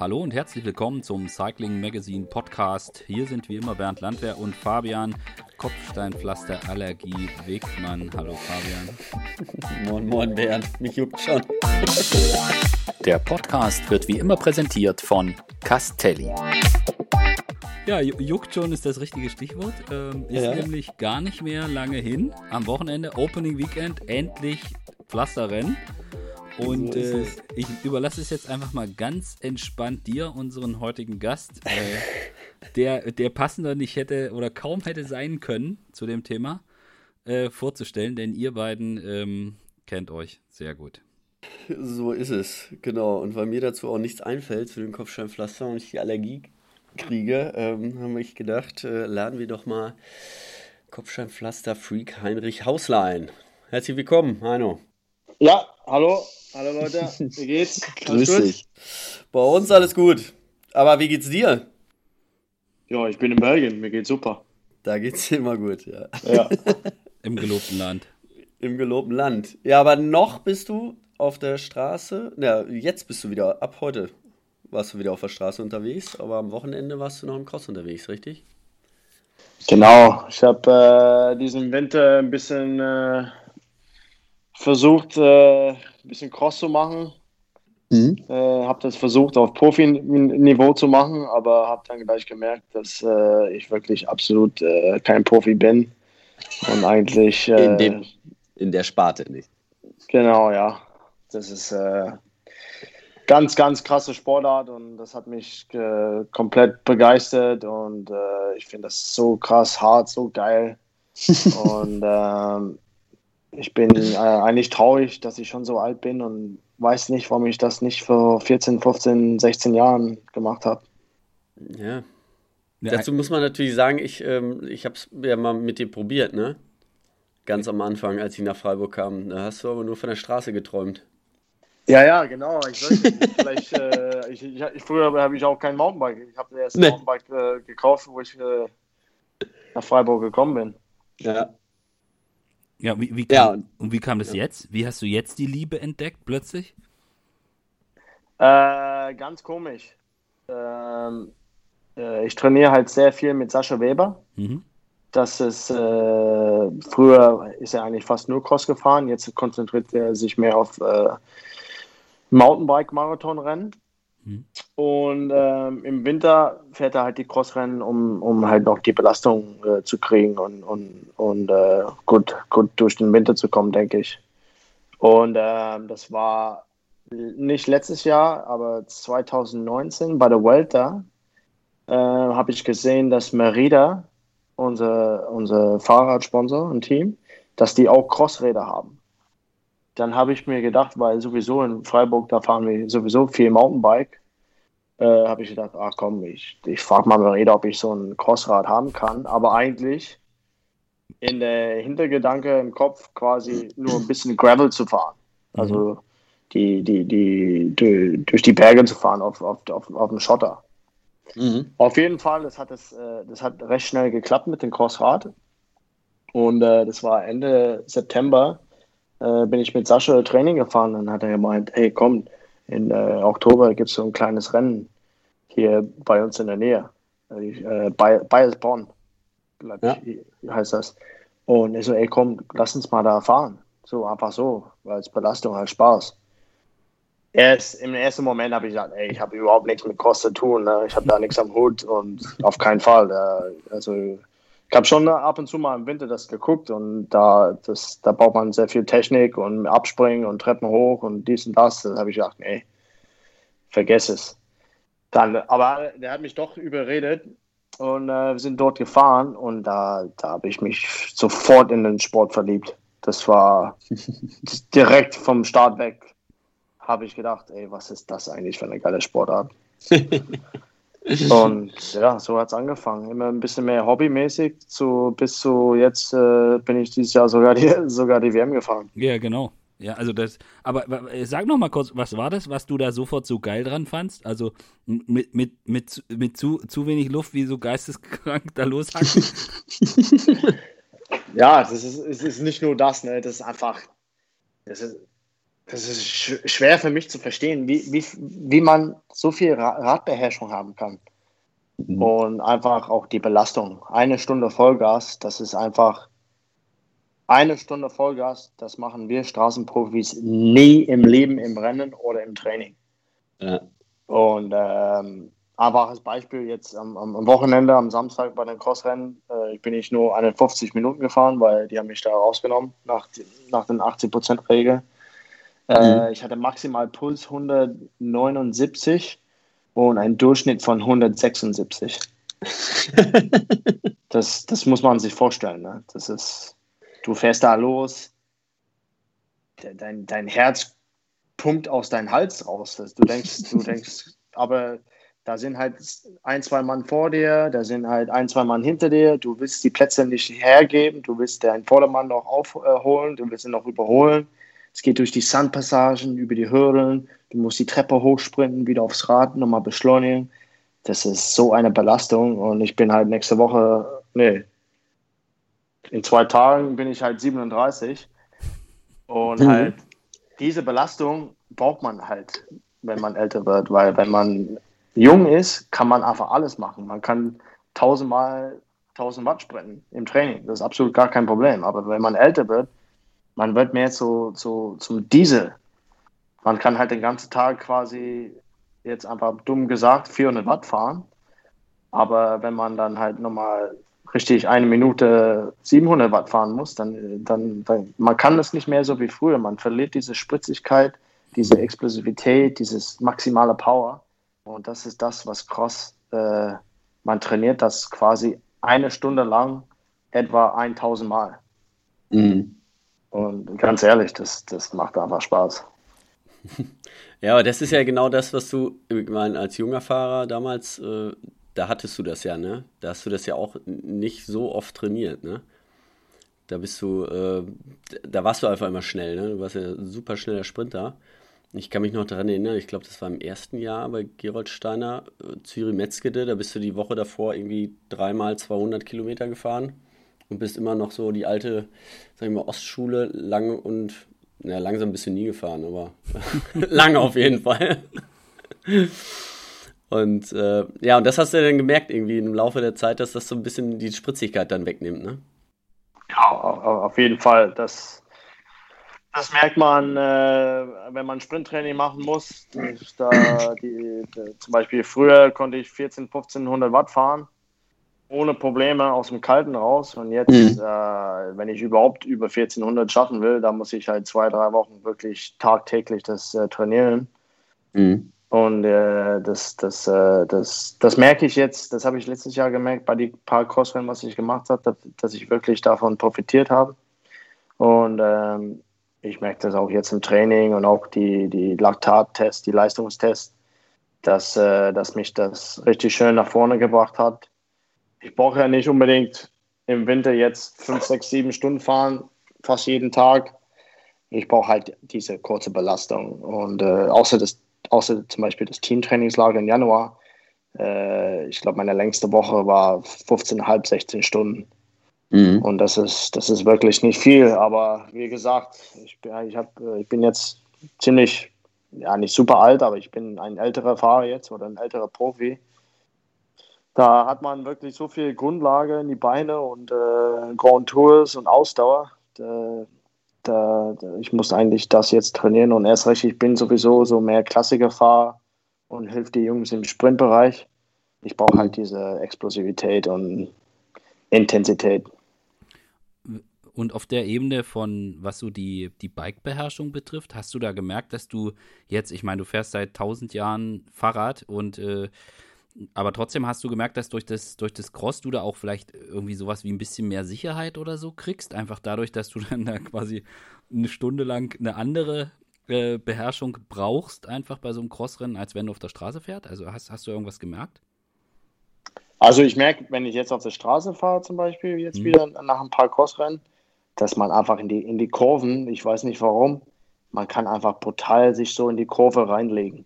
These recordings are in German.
Hallo und herzlich willkommen zum Cycling Magazine Podcast. Hier sind wie immer Bernd Landwehr und Fabian Kopfsteinpflaster Allergie Wegmann. Hallo Fabian. Moin, moin Bernd, mich juckt schon. Der Podcast wird wie immer präsentiert von Castelli. Ja, juckt schon ist das richtige Stichwort. Ähm, ist ja. nämlich gar nicht mehr lange hin. Am Wochenende, Opening Weekend, endlich Pflasterrennen. Und so äh, ich überlasse es jetzt einfach mal ganz entspannt dir, unseren heutigen Gast, äh, der, der passender nicht hätte oder kaum hätte sein können zu dem Thema, äh, vorzustellen, denn ihr beiden ähm, kennt euch sehr gut. So ist es, genau. Und weil mir dazu auch nichts einfällt zu dem Kopfsteinpflaster und ich die Allergie kriege, ähm, habe ich gedacht, äh, laden wir doch mal Kopfsteinpflaster-Freak Heinrich Hausler ein. Herzlich willkommen, Heino. Ja, hallo, hallo Leute, wie geht's? Grüß dich. Bei uns alles gut. Aber wie geht's dir? Ja, ich bin in Belgien, mir geht's super. Da geht's immer gut, ja. ja. Im gelobten Land. Im gelobten Land. Ja, aber noch bist du auf der Straße. Ja, jetzt bist du wieder, ab heute warst du wieder auf der Straße unterwegs, aber am Wochenende warst du noch im Cross unterwegs, richtig? Genau, ich habe äh, diesen Winter ein bisschen äh, versucht, äh, ein bisschen Cross zu machen. Mhm. Äh, habe das versucht auf Profi-Niveau zu machen, aber habe dann gleich gemerkt, dass äh, ich wirklich absolut äh, kein Profi bin. Und eigentlich. Äh, in, dem, in der Sparte nicht. Genau, ja. Das ist äh, ganz, ganz krasse Sportart und das hat mich äh, komplett begeistert und äh, ich finde das so krass hart, so geil. und ähm, ich bin äh, eigentlich traurig, dass ich schon so alt bin und weiß nicht, warum ich das nicht vor 14, 15, 16 Jahren gemacht habe. Ja. ja. Dazu muss man natürlich sagen, ich, ähm, ich habe es ja mal mit dir probiert, ne? Ganz am Anfang, als ich nach Freiburg kam. Da hast du aber nur von der Straße geträumt. Ja, ja, genau. Ich weiß nicht, vielleicht, äh, ich, ich, ich, früher habe ich auch kein Mountainbike. Ich habe erst ein nee. Mountainbike äh, gekauft, wo ich äh, nach Freiburg gekommen bin. Ja. Ja, wie, wie kam, ja. und wie kam das ja. jetzt? Wie hast du jetzt die Liebe entdeckt plötzlich? Äh, ganz komisch. Ähm, äh, ich trainiere halt sehr viel mit Sascha Weber. Mhm. Das ist, äh, früher ist er eigentlich fast nur Cross gefahren, jetzt konzentriert er sich mehr auf äh, Mountainbike-Marathonrennen. Mhm. Und ähm, im Winter fährt er halt die Crossrennen, um, um halt noch die Belastung äh, zu kriegen und, und, und äh, gut, gut durch den Winter zu kommen, denke ich. Und äh, das war nicht letztes Jahr, aber 2019 bei der Vuelta äh, habe ich gesehen, dass Merida, unser, unser Fahrradsponsor und Team, dass die auch Crossräder haben. Dann habe ich mir gedacht, weil sowieso in Freiburg, da fahren wir sowieso viel Mountainbike, äh, habe ich gedacht, ach komm, ich, ich frage mal Mareda, ob ich so ein Crossrad haben kann. Aber eigentlich in der Hintergedanke im Kopf quasi nur ein bisschen Gravel zu fahren. Also mhm. die, die, die, die, durch die Berge zu fahren auf, auf, auf, auf dem Schotter. Mhm. Auf jeden Fall, das hat, das, äh, das hat recht schnell geklappt mit dem Crossrad. Und äh, das war Ende September, äh, bin ich mit Sascha Training gefahren. Dann hat er gemeint, hey komm, in äh, Oktober gibt es so ein kleines Rennen hier bei uns in der Nähe. Äh, bei Bayersborn, ja. heißt das. Und ich so, ey komm, lass uns mal da fahren. So, einfach so, weil es Belastung halt Spaß. Erst im ersten Moment habe ich gesagt, ey, ich habe überhaupt nichts mit Cross zu tun. Ne? Ich habe da nichts am Hut und auf keinen Fall. Äh, also ich habe schon ab und zu mal im Winter das geguckt und da, das, da braucht man sehr viel Technik und Abspringen und Treppen hoch und dies und das. Da habe ich gedacht, nee, vergess es. Dann, aber der hat mich doch überredet und äh, wir sind dort gefahren und da, da habe ich mich sofort in den Sport verliebt. Das war direkt vom Start weg, habe ich gedacht, ey, was ist das eigentlich für eine geile Sportart? Und ja, so hat es angefangen. Immer ein bisschen mehr hobbymäßig. Zu, bis zu jetzt äh, bin ich dieses Jahr sogar die, sogar die WM gefahren. Ja, genau. Ja, also das, aber sag noch mal kurz, was war das, was du da sofort so geil dran fandst? Also mit, mit, mit, mit zu, zu wenig Luft, wie so geisteskrank da loshacken? ja, das ist, es ist nicht nur das, ne? Das ist einfach, das ist, das ist sch schwer für mich zu verstehen, wie, wie, wie man so viel Radbeherrschung haben kann. Mhm. Und einfach auch die Belastung. Eine Stunde Vollgas, das ist einfach eine Stunde Vollgas, das machen wir Straßenprofis nie im Leben, im Rennen oder im Training. Ja. Und ähm, einfaches Beispiel jetzt am, am, Wochenende, am Samstag bei den Crossrennen, äh, bin ich nur 51 Minuten gefahren, weil die haben mich da rausgenommen nach, nach den 80%-Regel. Äh, mhm. Ich hatte maximal Puls 179 und einen Durchschnitt von 176. das, das muss man sich vorstellen. Ne? Das ist, du fährst da los, dein, dein Herz pumpt aus deinem Hals raus. Du denkst, du denkst, aber da sind halt ein, zwei Mann vor dir, da sind halt ein, zwei Mann hinter dir. Du willst die Plätze nicht hergeben, du willst deinen Vordermann noch aufholen, du willst ihn noch überholen. Es geht durch die Sandpassagen, über die Hürden. Du musst die Treppe hochsprinten, wieder aufs Rad, nochmal beschleunigen. Das ist so eine Belastung. Und ich bin halt nächste Woche, nee, in zwei Tagen bin ich halt 37. Und mhm. halt diese Belastung braucht man halt, wenn man älter wird, weil wenn man jung ist, kann man einfach alles machen. Man kann tausendmal 1000 Watt sprinten im Training. Das ist absolut gar kein Problem. Aber wenn man älter wird, man wird mehr zu, zu, zum Diesel. Man kann halt den ganzen Tag quasi jetzt einfach dumm gesagt 400 Watt fahren. Aber wenn man dann halt nochmal richtig eine Minute 700 Watt fahren muss, dann, dann, dann man kann das nicht mehr so wie früher. Man verliert diese Spritzigkeit, diese Explosivität, dieses maximale Power. Und das ist das, was Cross, äh, man trainiert das quasi eine Stunde lang etwa 1000 Mal. Mhm. Und ganz ehrlich, das, das macht einfach Spaß. Ja, aber das ist ja genau das, was du, ich meine, als junger Fahrer damals, äh, da hattest du das ja, ne? Da hast du das ja auch nicht so oft trainiert, ne? Da bist du, äh, da warst du einfach immer schnell, ne? Du warst ja ein super schneller Sprinter. Ich kann mich noch daran erinnern, ich glaube, das war im ersten Jahr bei Gerold Steiner, äh, Zürich-Metzgede, da bist du die Woche davor irgendwie dreimal 200 Kilometer gefahren und bist immer noch so die alte, sag ich mal, Ostschule lang und, na, langsam bist du nie gefahren, aber lange auf jeden Fall. Und äh, ja, und das hast du dann gemerkt irgendwie im Laufe der Zeit, dass das so ein bisschen die Spritzigkeit dann wegnimmt, ne? Ja, auf jeden Fall. Das, das merkt man, äh, wenn man Sprinttraining machen muss. Da die, die, zum Beispiel früher konnte ich 14, 1500 Watt fahren ohne Probleme aus dem Kalten raus. Und jetzt, mhm. äh, wenn ich überhaupt über 1400 schaffen will, dann muss ich halt zwei, drei Wochen wirklich tagtäglich das äh, trainieren. Mhm. Und äh, das, das, äh, das, das merke ich jetzt, das habe ich letztes Jahr gemerkt bei den paar Crossrennen, was ich gemacht habe, dass, dass ich wirklich davon profitiert habe. Und ähm, ich merke das auch jetzt im Training und auch die, die Laktattests, die Leistungstests, dass, äh, dass mich das richtig schön nach vorne gebracht hat ich brauche ja nicht unbedingt im Winter jetzt fünf, sechs, sieben Stunden fahren, fast jeden Tag. Ich brauche halt diese kurze Belastung. Und äh, außer, das, außer zum Beispiel das Teamtrainingslager im Januar, äh, ich glaube, meine längste Woche war 15,5, 16 Stunden. Mhm. Und das ist, das ist wirklich nicht viel. Aber wie gesagt, ich, ich, hab, äh, ich bin jetzt ziemlich, ja, nicht super alt, aber ich bin ein älterer Fahrer jetzt oder ein älterer Profi da hat man wirklich so viel Grundlage in die Beine und äh, Grand Tours und Ausdauer. Da, da, ich muss eigentlich das jetzt trainieren und erst recht, ich bin sowieso so mehr Klassikerfahrer und hilft die Jungs im Sprintbereich. Ich brauche halt diese Explosivität und Intensität. Und auf der Ebene von, was so die, die Bike-Beherrschung betrifft, hast du da gemerkt, dass du jetzt, ich meine, du fährst seit tausend Jahren Fahrrad und äh, aber trotzdem hast du gemerkt, dass durch das, durch das Cross du da auch vielleicht irgendwie sowas wie ein bisschen mehr Sicherheit oder so kriegst. Einfach dadurch, dass du dann da quasi eine Stunde lang eine andere äh, Beherrschung brauchst, einfach bei so einem Crossrennen, als wenn du auf der Straße fährst. Also hast, hast du irgendwas gemerkt? Also ich merke, wenn ich jetzt auf der Straße fahre zum Beispiel, jetzt mhm. wieder nach ein paar Crossrennen, dass man einfach in die, in die Kurven, ich weiß nicht warum, man kann einfach brutal sich so in die Kurve reinlegen.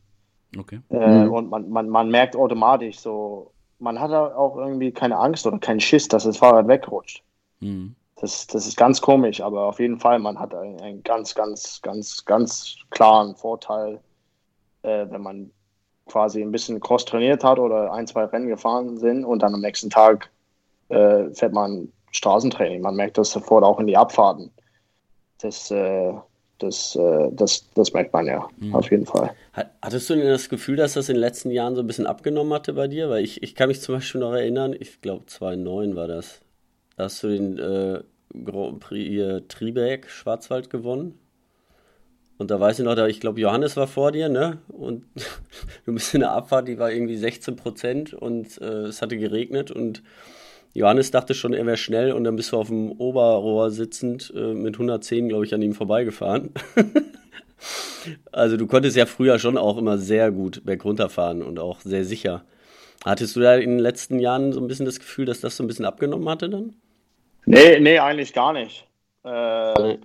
Okay. Äh, mhm. Und man, man, man merkt automatisch so, man hat auch irgendwie keine Angst oder keinen Schiss, dass das Fahrrad wegrutscht. Mhm. das, das ist ganz komisch, aber auf jeden Fall, man hat einen, einen ganz, ganz, ganz, ganz klaren Vorteil, äh, wenn man quasi ein bisschen Cross trainiert hat oder ein, zwei Rennen gefahren sind und dann am nächsten Tag äh, fährt man Straßentraining. Man merkt das sofort auch in die Abfahrten. Das, äh, das, äh, das, das merkt man ja, mhm. auf jeden Fall. Hattest du denn das Gefühl, dass das in den letzten Jahren so ein bisschen abgenommen hatte bei dir? Weil ich, ich kann mich zum Beispiel noch erinnern, ich glaube 2009 war das. Da hast du den äh, Grand Prix Triebek Schwarzwald gewonnen. Und da weiß ich noch, da, ich glaube, Johannes war vor dir, ne? Und du bist in der Abfahrt, die war irgendwie 16 Prozent und äh, es hatte geregnet und Johannes dachte schon, er wäre schnell und dann bist du auf dem Oberrohr sitzend äh, mit 110, glaube ich, an ihm vorbeigefahren. also du konntest ja früher schon auch immer sehr gut bergunter fahren und auch sehr sicher. Hattest du da in den letzten Jahren so ein bisschen das Gefühl, dass das so ein bisschen abgenommen hatte dann? Nee, nee, eigentlich gar nicht. Äh,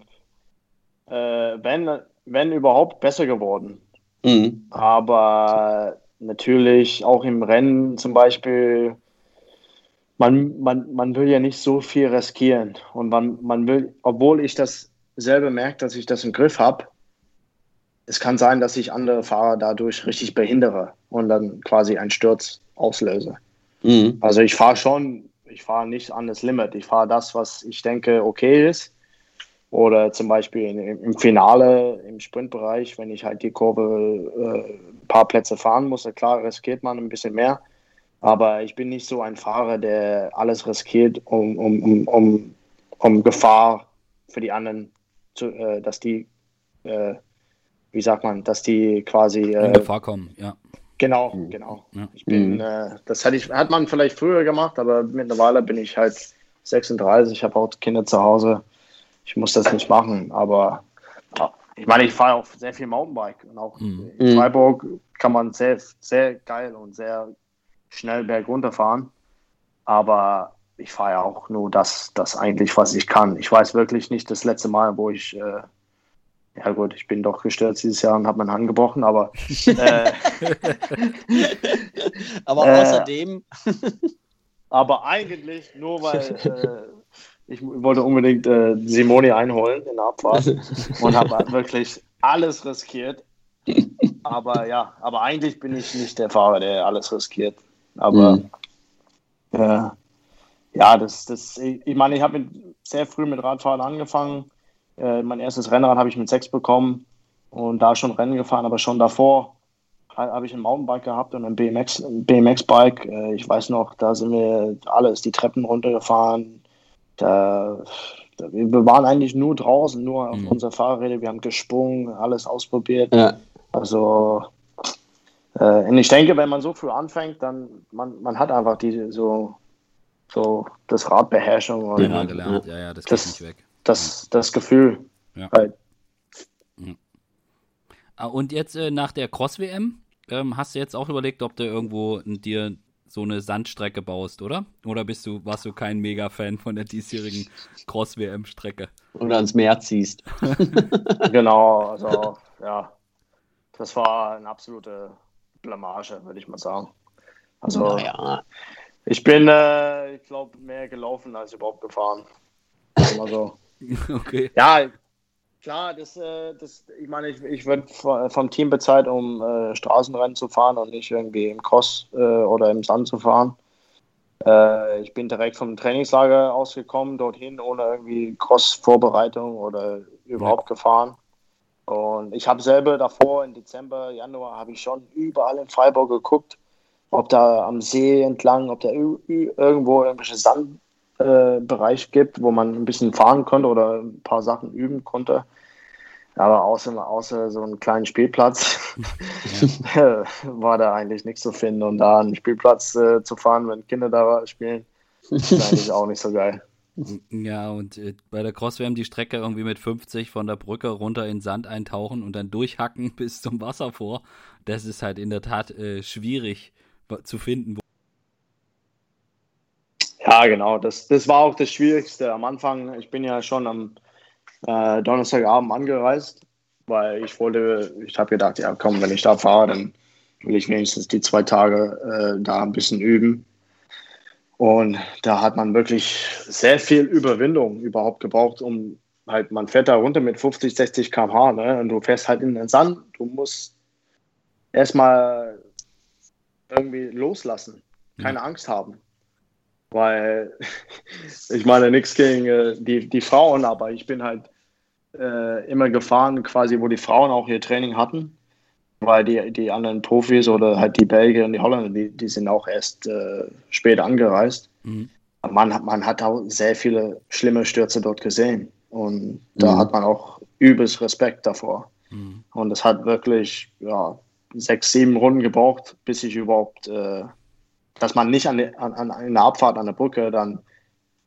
äh, wenn, wenn überhaupt besser geworden. Mhm. Aber natürlich auch im Rennen zum Beispiel, man, man, man will ja nicht so viel riskieren. Und man, man will, obwohl ich das selber merke, dass ich das im Griff habe, es kann sein, dass ich andere Fahrer dadurch richtig behindere und dann quasi einen Sturz auslöse. Mhm. Also ich fahre schon, ich fahre nicht an das Limit. Ich fahre das, was ich denke okay ist. Oder zum Beispiel im Finale, im Sprintbereich, wenn ich halt die Kurve äh, ein paar Plätze fahren muss, klar riskiert man ein bisschen mehr. Aber ich bin nicht so ein Fahrer, der alles riskiert, um, um, um, um, um Gefahr für die anderen, zu, äh, dass die, äh, wie sagt man, dass die quasi. Äh, in Gefahr kommen, ja. Genau, mhm. genau. Ja. Ich bin, mhm. äh, das hatte ich, hat man vielleicht früher gemacht, aber mittlerweile bin ich halt 36, ich habe auch Kinder zu Hause ich muss das nicht machen. Aber ich meine, ich fahre auch sehr viel Mountainbike und auch mhm. in Freiburg kann man sehr, sehr geil und sehr schnell bergunter fahren. Aber ich fahre ja auch nur das, das eigentlich, was ich kann. Ich weiß wirklich nicht das letzte Mal, wo ich, äh, ja gut, ich bin doch gestürzt dieses Jahr und habe mein Hand gebrochen, aber. Äh, aber außerdem. Äh, aber eigentlich nur weil äh, ich wollte unbedingt äh, Simoni einholen in der Abfahrt und habe wirklich alles riskiert. Aber ja, aber eigentlich bin ich nicht der Fahrer, der alles riskiert. Aber mhm. äh, ja, das, das, ich meine, ich habe sehr früh mit Radfahren angefangen. Äh, mein erstes Rennrad habe ich mit sechs bekommen und da schon Rennen gefahren, aber schon davor habe ich ein Mountainbike gehabt und ein BMX, BMX-Bike. Äh, ich weiß noch, da sind wir alles die Treppen runtergefahren, da, da, wir waren eigentlich nur draußen, nur auf mhm. unserer Fahrräder. Wir haben gesprungen, alles ausprobiert. Ja. Also, und ich denke, wenn man so früh anfängt, dann man, man hat einfach die so, so das Radbeherrschung. Und, ja, gelernt. Ja, ja, das geht nicht weg. Das, das Gefühl. Ja. Halt. Ah, und jetzt äh, nach der Cross-WM, ähm, hast du jetzt auch überlegt, ob du irgendwo dir so eine Sandstrecke baust, oder? Oder bist du, warst du kein Mega-Fan von der diesjährigen Cross-WM-Strecke? Oder ans Meer ziehst. genau, also ja, das war eine absolute Blamage, würde ich mal sagen. Also naja. ich bin, äh, ich glaube, mehr gelaufen als überhaupt gefahren. Also, okay. Ja, Klar, das, äh, das, ich meine, ich, ich werde vom Team bezahlt, um äh, Straßenrennen zu fahren und nicht irgendwie im Cross äh, oder im Sand zu fahren. Äh, ich bin direkt vom Trainingslager ausgekommen, dorthin, ohne irgendwie Cross-Vorbereitung oder überhaupt ja. gefahren. Und ich habe selber davor, im Dezember, Januar, habe ich schon überall in Freiburg geguckt, ob da am See entlang, ob da irgendwo irgendwelche Sandbereich äh, gibt, wo man ein bisschen fahren konnte oder ein paar Sachen üben konnte. Aber außer, außer so einen kleinen Spielplatz war da eigentlich nichts zu finden. Und da einen Spielplatz äh, zu fahren, wenn Kinder da spielen, ist eigentlich auch nicht so geil. Ja, und äh, bei der Cross-WM die Strecke irgendwie mit 50 von der Brücke runter in Sand eintauchen und dann durchhacken bis zum Wasser vor. Das ist halt in der Tat äh, schwierig zu finden. Ja, genau. Das, das war auch das Schwierigste am Anfang. Ich bin ja schon am äh, Donnerstagabend angereist, weil ich wollte, ich habe gedacht, ja komm, wenn ich da fahre, dann will ich wenigstens die zwei Tage äh, da ein bisschen üben. Und da hat man wirklich sehr viel Überwindung überhaupt gebraucht, um halt, man fährt da runter mit 50, 60 km/h, ne? Und du fährst halt in den Sand. Du musst erstmal irgendwie loslassen, keine ja. Angst haben. Weil ich meine nichts gegen äh, die, die Frauen, aber ich bin halt äh, immer gefahren, quasi, wo die Frauen auch ihr Training hatten. Weil die, die anderen Profis oder halt die Belgier und die Holländer, die, die sind auch erst äh, spät angereist. Mhm. Man, man hat auch sehr viele schlimme Stürze dort gesehen. Und da mhm. hat man auch übelst Respekt davor. Mhm. Und es hat wirklich ja, sechs, sieben Runden gebraucht, bis ich überhaupt, äh, dass man nicht an, an, an einer Abfahrt an der Brücke dann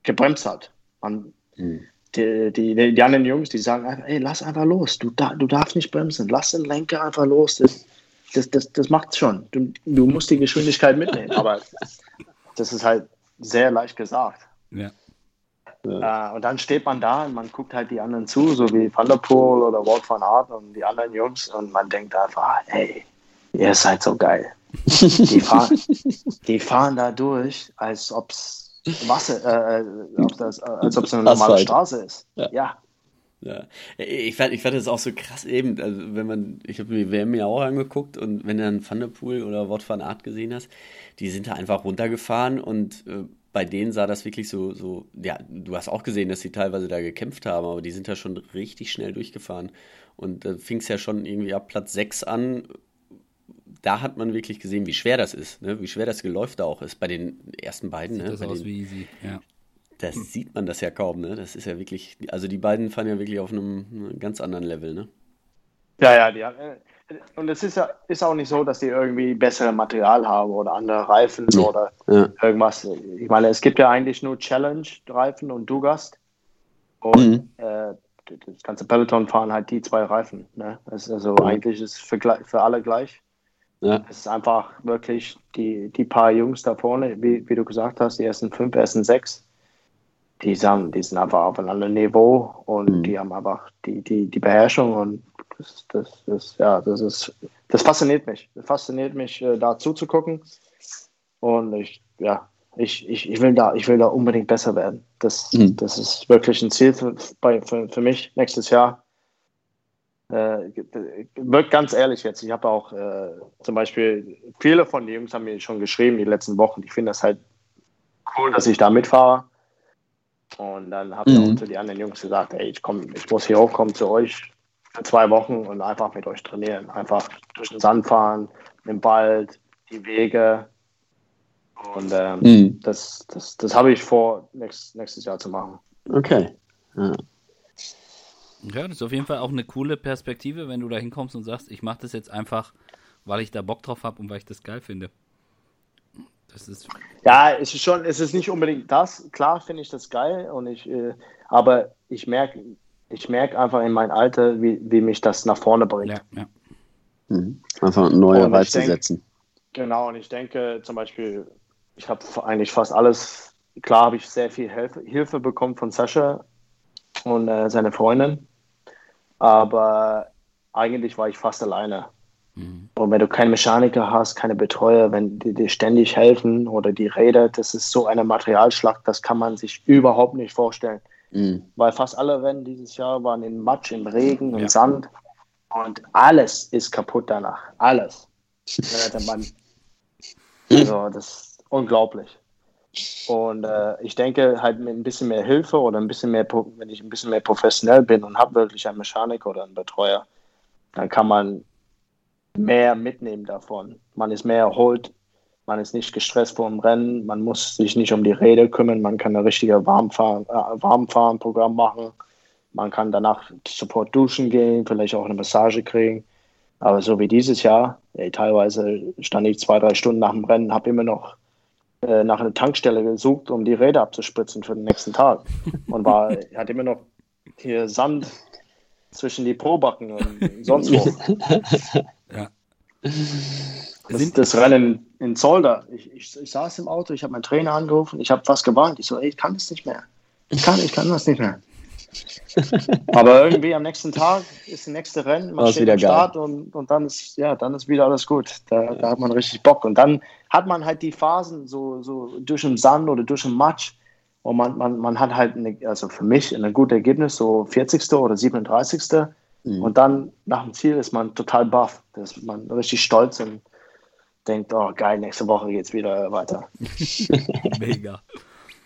gebremst hat. Man, mhm. Die, die, die anderen Jungs, die sagen einfach, ey, lass einfach los, du, da, du darfst nicht bremsen, lass den Lenker einfach los, das, das, das, das macht's schon. Du, du musst die Geschwindigkeit mitnehmen, aber das ist halt sehr leicht gesagt. Ja. Ja. Äh, und dann steht man da und man guckt halt die anderen zu, so wie Van der Poel oder Walt van Aert und die anderen Jungs und man denkt einfach, hey, ihr seid so geil. Die fahren, die fahren da durch, als ob es Wasser, äh, ob das, als ob es eine normale Asphalt. Straße ist. Ja. ja. Ja, ich fand, ich fand das auch so krass eben, also wenn man, ich habe mir die WM ja auch angeguckt und wenn du dann Van der Poel oder Wort van Art gesehen hast, die sind da einfach runtergefahren und äh, bei denen sah das wirklich so, so, ja, du hast auch gesehen, dass sie teilweise da gekämpft haben, aber die sind da schon richtig schnell durchgefahren. Und da fing es ja schon irgendwie ab Platz 6 an. Da hat man wirklich gesehen, wie schwer das ist, ne? wie schwer das Geläuf da auch ist bei den ersten beiden. Sieht ne? das bei aus den, wie easy, ja. Das hm. sieht man das ja kaum, ne? Das ist ja wirklich, also die beiden fahren ja wirklich auf einem, einem ganz anderen Level, ne? Ja, ja, die, äh, und es ist, ja, ist auch nicht so, dass die irgendwie bessere Material haben oder andere Reifen ja. oder ja. irgendwas. Ich meine, es gibt ja eigentlich nur Challenge-Reifen und Dugast. Und mhm. äh, das ganze Peloton fahren halt die zwei Reifen. Ne? also mhm. eigentlich ist es für, für alle gleich. Ja. Es ist einfach wirklich die, die paar Jungs da vorne, wie, wie du gesagt hast, die ersten fünf, ersten sechs, die sind, die sind einfach auf einem anderen Niveau und mhm. die haben einfach die, die, die Beherrschung und das, das, das, ja, das ist, das fasziniert mich. Das fasziniert mich, äh, da zuzugucken. Und ich, ja, ich, ich, ich, will da, ich will da unbedingt besser werden. Das, mhm. das ist wirklich ein Ziel für, bei, für, für mich nächstes Jahr. Äh, wird ganz ehrlich jetzt, ich habe auch äh, zum Beispiel, viele von den Jungs haben mir schon geschrieben die letzten Wochen, ich finde das halt cool, dass ich da mitfahre. Und dann habe ich mhm. auch zu den anderen Jungs gesagt, ey, ich, komm, ich muss hier hochkommen zu euch, für zwei Wochen und einfach mit euch trainieren. Einfach durch den Sand fahren, im Wald, die Wege. Und ähm, mhm. das, das, das habe ich vor, nächstes, nächstes Jahr zu machen. Okay. Ja. Ja, das ist auf jeden Fall auch eine coole Perspektive, wenn du da hinkommst und sagst, ich mache das jetzt einfach, weil ich da Bock drauf habe und weil ich das geil finde. Das ist ja, es ist schon, es ist nicht unbedingt das. Klar finde ich das geil und ich, äh, aber ich merke, ich merke einfach in meinem Alter, wie, wie mich das nach vorne bringt. Ja, ja. Mhm. Einfach neue Reize denk, setzen. Genau, und ich denke zum Beispiel, ich habe eigentlich fast alles, klar habe ich sehr viel Hilfe, Hilfe bekommen von Sascha und äh, seine Freundin, aber eigentlich war ich fast alleine. Mhm. Und wenn du keinen Mechaniker hast, keine Betreuer, wenn die dir ständig helfen oder die Räder, das ist so eine Materialschlacht, das kann man sich überhaupt nicht vorstellen. Mhm. Weil fast alle Rennen dieses Jahr waren in Matsch, im Regen, im ja. Sand. Und alles ist kaputt danach. Alles. also, das ist unglaublich. Und äh, ich denke, halt mit ein bisschen mehr Hilfe oder ein bisschen mehr, wenn ich ein bisschen mehr professionell bin und habe wirklich einen Mechaniker oder einen Betreuer, dann kann man mehr mitnehmen davon. Man ist mehr erholt, man ist nicht gestresst vor dem Rennen, man muss sich nicht um die Räder kümmern, man kann ein richtiges Warmfahren, äh, Warmfahren-Programm machen, man kann danach Support duschen gehen, vielleicht auch eine Massage kriegen. Aber so wie dieses Jahr, ey, teilweise stand ich zwei, drei Stunden nach dem Rennen, habe immer noch nach einer Tankstelle gesucht, um die Räder abzuspritzen für den nächsten Tag. Und war, hatte immer noch hier Sand zwischen die Probacken und sonst wo. ja. Das, das Rennen in Zolder. Ich, ich, ich saß im Auto, ich habe meinen Trainer angerufen, ich habe fast gewarnt. Ich so, ey, ich kann das nicht mehr. Ich kann, ich kann das nicht mehr. Aber irgendwie am nächsten Tag ist der nächste Rennen, man steht am Start und, und dann ist ja dann ist wieder alles gut. Da, da, hat man richtig Bock. Und dann hat man halt die Phasen so, so durch den Sand oder durch den Matsch. Und man, man, man hat halt, eine, also für mich ein gutes Ergebnis, so 40. oder 37. Mhm. Und dann nach dem Ziel ist man total baff. Da ist man richtig stolz und denkt, oh geil, nächste Woche geht es wieder weiter. Mega.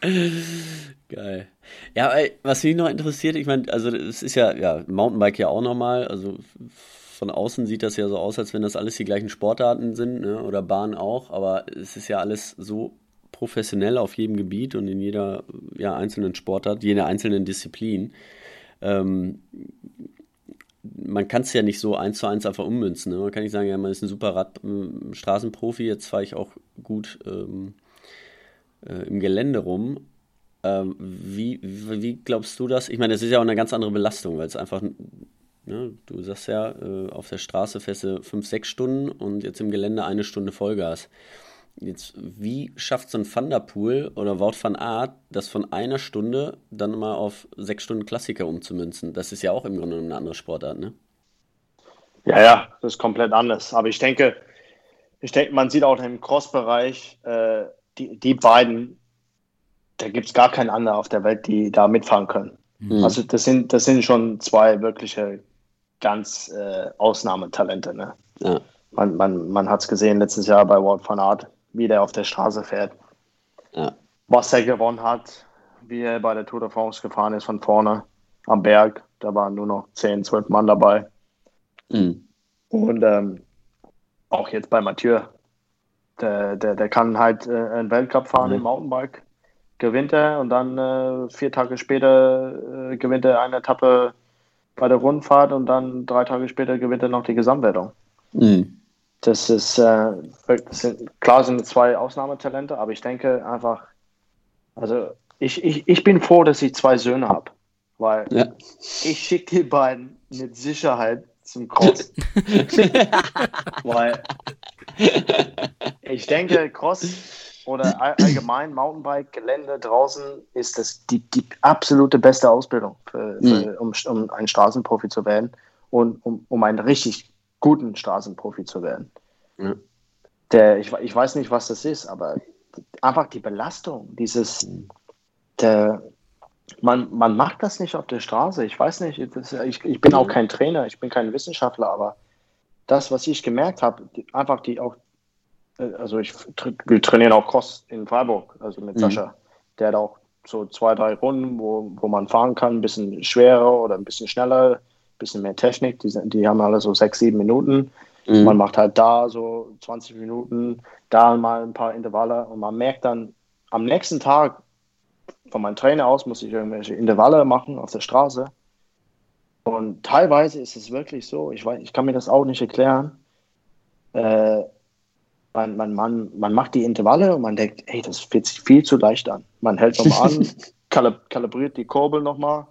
Geil. Ja, was mich noch interessiert, ich meine, also es ist ja, ja, Mountainbike ja auch nochmal, also von außen sieht das ja so aus, als wenn das alles die gleichen Sportarten sind, ne? oder Bahn auch, aber es ist ja alles so professionell auf jedem Gebiet und in jeder ja, einzelnen Sportart, jeder einzelnen Disziplin. Ähm, man kann es ja nicht so eins zu eins einfach ummünzen. Ne? Man kann nicht sagen, ja, man ist ein super Rad, Straßenprofi, jetzt fahre ich auch gut ähm, äh, im Gelände rum. Ähm, wie, wie glaubst du das? Ich meine, das ist ja auch eine ganz andere Belastung, weil es einfach, ne, du sagst ja, äh, auf der Straße fährst du fünf, sechs Stunden und jetzt im Gelände eine Stunde Vollgas. Jetzt, wie schafft so ein Thunderpool oder Wort van Art, das von einer Stunde dann mal auf sechs Stunden Klassiker umzumünzen? Das ist ja auch im Grunde eine andere Sportart, ne? Ja, ja, das ist komplett anders. Aber ich denke, ich denke, man sieht auch im Cross-Bereich, äh, die, die beiden, da gibt es gar keinen anderen auf der Welt, die da mitfahren können. Mhm. Also das sind, das sind schon zwei wirkliche ganz äh, Ausnahmetalente. Ne? Ja. Man, man, man hat es gesehen letztes Jahr bei Walt van Art wie der auf der Straße fährt. Ja. Was er gewonnen hat, wie er bei der Tour de France gefahren ist von vorne am Berg. Da waren nur noch 10, 12 Mann dabei. Mhm. Und ähm, auch jetzt bei Mathieu. Der, der, der kann halt äh, einen Weltcup fahren mhm. im Mountainbike. Gewinnt er und dann äh, vier Tage später äh, gewinnt er eine Etappe bei der Rundfahrt und dann drei Tage später gewinnt er noch die Gesamtwertung. Mhm. Das ist, äh, das sind, klar sind zwei Ausnahmetalente, aber ich denke einfach, also ich, ich, ich bin froh, dass ich zwei Söhne habe, weil ja. ich schicke die beiden mit Sicherheit zum Cross. weil ich denke, Cross oder allgemein Mountainbike, Gelände draußen ist das die, die absolute beste Ausbildung, für, für, mhm. um, um ein Straßenprofi zu werden und um, um ein richtig guten Straßenprofi zu werden. Ja. Der, ich, ich weiß nicht, was das ist, aber einfach die Belastung, dieses, der, man, man macht das nicht auf der Straße. Ich weiß nicht, das, ich, ich bin auch kein Trainer, ich bin kein Wissenschaftler, aber das, was ich gemerkt habe, einfach die auch, äh, also ich, wir trainieren auch Cross in Freiburg, also mit mhm. Sascha, der hat auch so zwei, drei Runden, wo, wo man fahren kann, ein bisschen schwerer oder ein bisschen schneller, bisschen mehr Technik. Die, die haben alle so sechs, sieben Minuten. Mhm. Man macht halt da so 20 Minuten, da mal ein paar Intervalle und man merkt dann am nächsten Tag von meinem Trainer aus muss ich irgendwelche Intervalle machen auf der Straße. Und teilweise ist es wirklich so, ich, weiß, ich kann mir das auch nicht erklären. Äh, man, man, man, man macht die Intervalle und man denkt, ey, das fühlt sich viel zu leicht an. Man hält nochmal an, kalibriert die Kurbel nochmal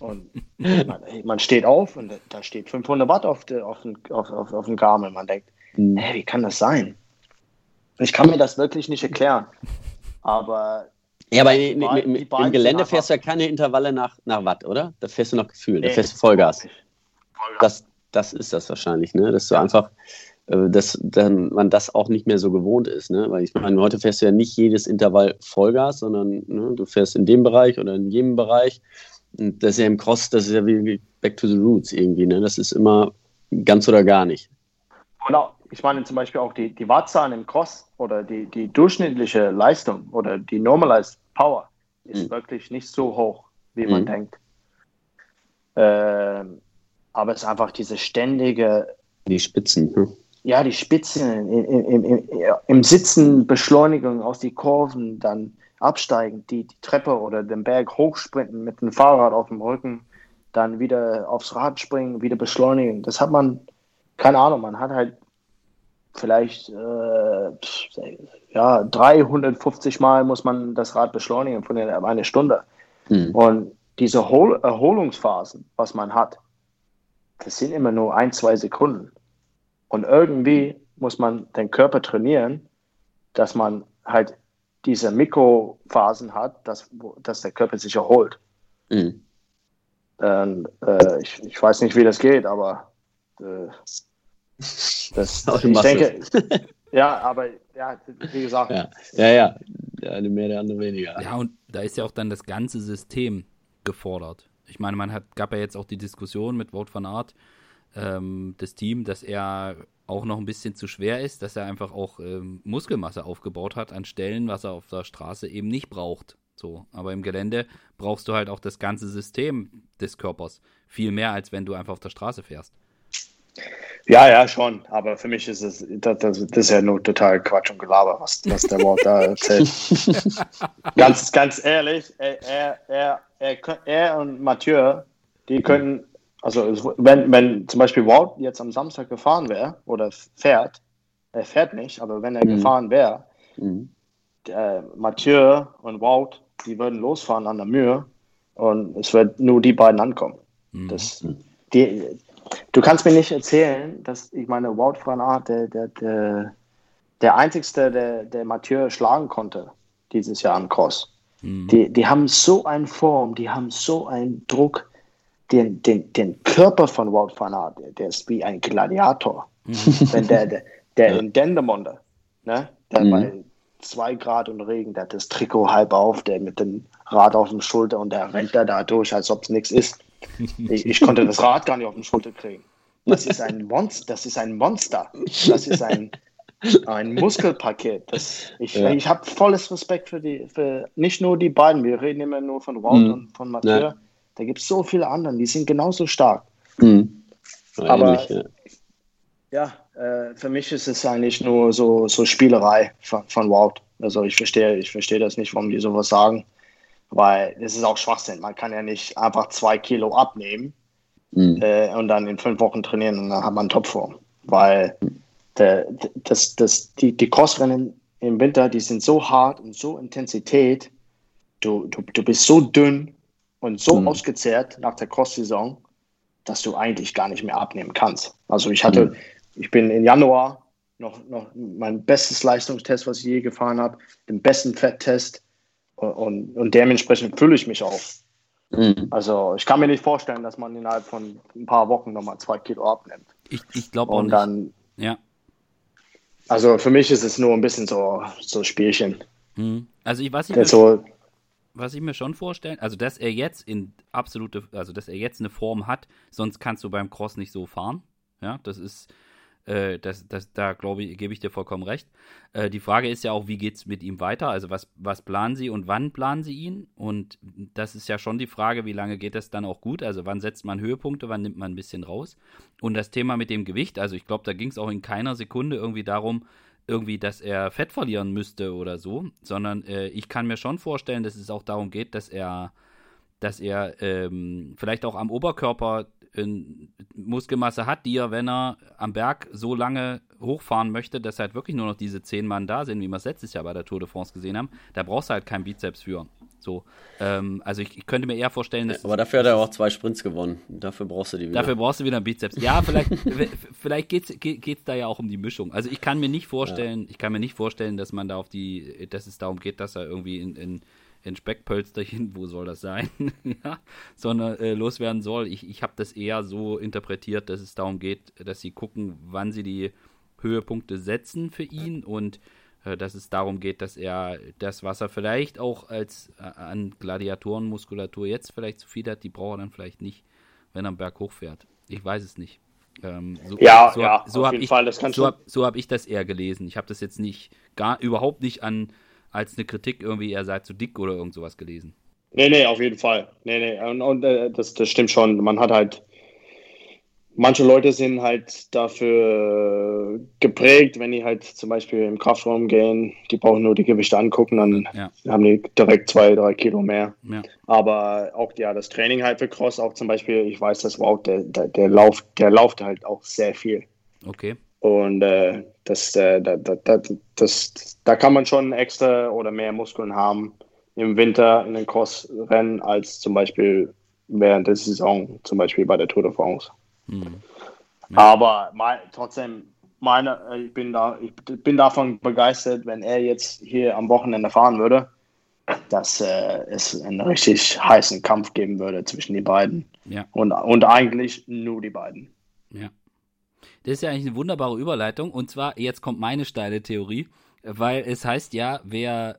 und man, man, steht auf und da steht 500 Watt auf, de, auf, den, auf, auf, auf dem Garmin. Man denkt, mhm. hey, wie kann das sein? Ich kann mir das wirklich nicht erklären. Aber. Ja, aber in, in, im, im Gelände fährst du ja keine Intervalle nach, nach Watt, oder? Da fährst du noch Gefühl, da fährst du Vollgas. Vollgas. Das, das ist das wahrscheinlich, ne? Dass du einfach, äh, dass dann man das auch nicht mehr so gewohnt ist, ne? Weil ich meine, heute fährst du ja nicht jedes Intervall Vollgas, sondern ne, du fährst in dem Bereich oder in jedem Bereich und das ist ja im Cross, das ist ja wie Back to the Roots irgendwie, ne? Das ist immer ganz oder gar nicht. Genau. Ich meine zum Beispiel auch die, die Wattzahlen im Cross oder die, die durchschnittliche Leistung oder die Normalized Power ist mhm. wirklich nicht so hoch, wie man mhm. denkt. Ähm, aber es ist einfach diese ständige. Die Spitzen. Hm? Ja, die Spitzen im, im, im, Sitzen, Beschleunigung aus die Kurven, dann absteigen, die, die Treppe oder den Berg hochsprinten mit dem Fahrrad auf dem Rücken, dann wieder aufs Rad springen, wieder beschleunigen. Das hat man, keine Ahnung, man hat halt vielleicht äh, ja, 350 Mal muss man das Rad beschleunigen von einer Stunde. Mhm. Und diese Erholungsphasen, was man hat, das sind immer nur ein, zwei Sekunden. Und irgendwie muss man den Körper trainieren, dass man halt diese Mikrophasen hat, dass, dass der Körper sich erholt. Mhm. Und, äh, ich, ich weiß nicht, wie das geht, aber äh, das, ich denke, ja, aber ja, wie gesagt. Ja, ja, ja. Der eine mehr, der andere weniger. Ja, und da ist ja auch dann das ganze System gefordert. Ich meine, man hat, gab ja jetzt auch die Diskussion mit Vote van Art, ähm, das Team, dass er auch noch ein bisschen zu schwer ist, dass er einfach auch ähm, Muskelmasse aufgebaut hat an Stellen, was er auf der Straße eben nicht braucht. So, aber im Gelände brauchst du halt auch das ganze System des Körpers. Viel mehr, als wenn du einfach auf der Straße fährst. Ja, ja, schon. Aber für mich ist es, das, das, ist ja nur total Quatsch und Gelaber, was, was der Wort da erzählt. ganz, ganz ehrlich, er, er, er, er, und Mathieu, die können, also wenn, wenn zum Beispiel Walt jetzt am Samstag gefahren wäre oder fährt, er fährt nicht, aber wenn er mhm. gefahren wäre, mhm. Mathieu und Walt, die würden losfahren an der Mühe und es wird nur die beiden ankommen. Mhm. Das, die, du kannst mir nicht erzählen, dass ich meine, Wout van Aert, der, der, der, der einzigste, der, der Mathieu schlagen konnte dieses Jahr am Cross. Mhm. Die, die haben so eine Form, die haben so einen Druck, den, den, den Körper von Wout van Aert, der, der ist wie ein Gladiator. Mhm. Wenn der, der, der ja. in Dendermonde, ne, der mhm. bei zwei Grad und Regen, der hat das Trikot halb auf, der mit dem Rad auf dem Schulter und der rennt da, da durch, als ob es nichts ist. Ich, ich, konnte das Rad gar nicht auf den Schulter kriegen. Das ist ein Monster. Das ist ein Monster. Das ist ein, ein Muskelpaket. Das, ich ja. ich habe volles Respekt für die, für nicht nur die beiden. Wir reden immer nur von Wout mhm. und von Mathieu. Ja. Da gibt es so viele andere, die sind genauso stark. Mhm. Aber ähnlich, ja, ja äh, für mich ist es eigentlich nur so, so Spielerei von, von Wout. Also ich verstehe, ich verstehe das nicht, warum die sowas sagen weil es ist auch Schwachsinn. Man kann ja nicht einfach zwei Kilo abnehmen mhm. äh, und dann in fünf Wochen trainieren und dann hat man Topform. Weil der, das, das, die, die Crossrennen im Winter, die sind so hart und so Intensität. Du, du, du bist so dünn und so mhm. ausgezehrt nach der Cross-Saison, dass du eigentlich gar nicht mehr abnehmen kannst. Also ich hatte, mhm. ich bin im Januar noch, noch mein bestes Leistungstest, was ich je gefahren habe, den besten Fetttest und, und dementsprechend fühle ich mich auch. Mhm. Also ich kann mir nicht vorstellen, dass man innerhalb von ein paar Wochen nochmal zwei Kilo abnimmt. Ich, ich glaube auch Und nicht. dann, ja. Also für mich ist es nur ein bisschen so, so Spielchen. Mhm. Also ich weiß nicht, so, was ich mir schon vorstellen, also dass er jetzt in absolute, also dass er jetzt eine Form hat, sonst kannst du beim Cross nicht so fahren. Ja, das ist, äh, das, das, da glaube ich, gebe ich dir vollkommen recht. Äh, die Frage ist ja auch, wie geht es mit ihm weiter? Also was, was planen Sie und wann planen Sie ihn? Und das ist ja schon die Frage, wie lange geht das dann auch gut? Also wann setzt man Höhepunkte, wann nimmt man ein bisschen raus? Und das Thema mit dem Gewicht, also ich glaube, da ging es auch in keiner Sekunde irgendwie darum, irgendwie, dass er Fett verlieren müsste oder so, sondern äh, ich kann mir schon vorstellen, dass es auch darum geht, dass er dass er ähm, vielleicht auch am Oberkörper Muskelmasse hat, die er, wenn er am Berg so lange hochfahren möchte, dass halt wirklich nur noch diese zehn Mann da sind, wie wir es letztes Jahr bei der Tour de France gesehen haben, da brauchst du halt keinen Bizeps für. So, ähm, also ich, ich, könnte mir eher vorstellen, dass. Aber dafür hat er auch zwei Sprints gewonnen. Dafür brauchst du die wieder. Dafür brauchst du wieder einen Bizeps. Ja, vielleicht, vielleicht geht es geht's da ja auch um die Mischung. Also ich kann mir nicht vorstellen, ja. ich kann mir nicht vorstellen, dass man da auf die, dass es darum geht, dass er irgendwie in, in in Speckpölsterchen, wo soll das sein, ja, sondern äh, loswerden soll. Ich, ich habe das eher so interpretiert, dass es darum geht, dass sie gucken, wann sie die Höhepunkte setzen für ihn und äh, dass es darum geht, dass er das, was er vielleicht auch als äh, an Gladiatorenmuskulatur jetzt vielleicht zu viel hat, die braucht er dann vielleicht nicht, wenn er am Berg hochfährt. Ich weiß es nicht. Ähm, so, ja, so, ja, so auf jeden ich, Fall. Das so habe so hab ich das eher gelesen. Ich habe das jetzt nicht, gar überhaupt nicht an als eine Kritik irgendwie, er sei zu dick oder irgend sowas gelesen. Nee, nee, auf jeden Fall. Nee, nee, und, und äh, das, das stimmt schon. Man hat halt, manche Leute sind halt dafür geprägt, wenn die halt zum Beispiel im Kraftraum gehen, die brauchen nur die Gewichte angucken, dann ja. haben die direkt zwei, drei Kilo mehr. Ja. Aber auch ja, das Training halt für Cross, auch zum Beispiel, ich weiß, das war auch der, der, der Lauf, der lauft halt auch sehr viel. Okay. Und äh, das, äh, da, da, da, das, da kann man schon extra oder mehr Muskeln haben im Winter in den Crossrennen als zum Beispiel während der Saison, zum Beispiel bei der Tour de France. Mhm. Ja. Aber mein, trotzdem, meine, ich bin, da, ich bin davon begeistert, wenn er jetzt hier am Wochenende fahren würde. dass äh, es einen richtig heißen Kampf geben würde zwischen die beiden. Ja. Und, und eigentlich nur die beiden. Ja. Das ist ja eigentlich eine wunderbare Überleitung. Und zwar, jetzt kommt meine steile Theorie, weil es heißt ja, wer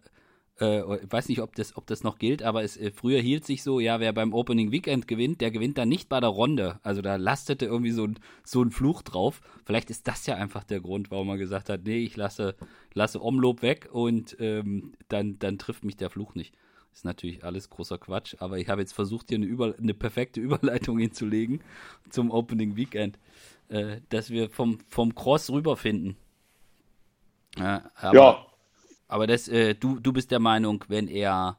äh, ich weiß nicht, ob das, ob das noch gilt, aber es, äh, früher hielt sich so, ja, wer beim Opening Weekend gewinnt, der gewinnt dann nicht bei der Runde. Also da lastete irgendwie so ein, so ein Fluch drauf. Vielleicht ist das ja einfach der Grund, warum man gesagt hat, nee, ich lasse, lasse Omlob weg und ähm, dann, dann trifft mich der Fluch nicht. Ist natürlich alles großer Quatsch, aber ich habe jetzt versucht, hier eine, Über eine perfekte Überleitung hinzulegen zum Opening Weekend, äh, dass wir vom, vom Cross rüberfinden. Äh, ja, aber das, äh, du, du bist der Meinung, wenn er,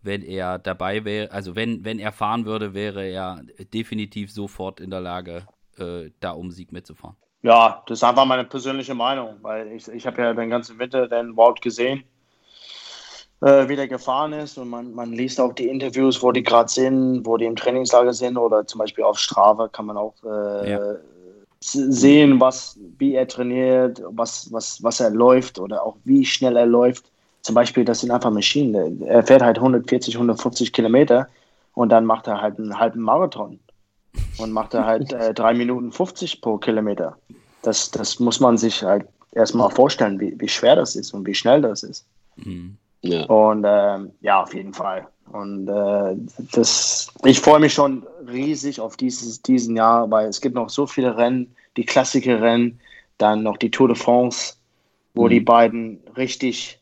wenn er dabei wäre, also wenn, wenn er fahren würde, wäre er definitiv sofort in der Lage, äh, da um Sieg mitzufahren. Ja, das ist einfach meine persönliche Meinung, weil ich, ich habe ja den ganzen Winter den Wout gesehen, äh, wie der gefahren ist und man, man liest auch die Interviews, wo die gerade sind, wo die im Trainingslager sind oder zum Beispiel auf Strava kann man auch äh, ja sehen, was, wie er trainiert, was, was, was er läuft oder auch wie schnell er läuft. Zum Beispiel, das sind einfach Maschinen. Er fährt halt 140, 150 Kilometer und dann macht er halt einen halben Marathon und macht er halt äh, 3 Minuten 50 pro Kilometer. Das, das muss man sich halt erstmal vorstellen, wie, wie schwer das ist und wie schnell das ist. Mhm. Ja. Und ähm, ja, auf jeden Fall. Und äh, das, ich freue mich schon riesig auf dieses diesen Jahr, weil es gibt noch so viele Rennen, die Klassikerrennen, dann noch die Tour de France, wo mhm. die beiden richtig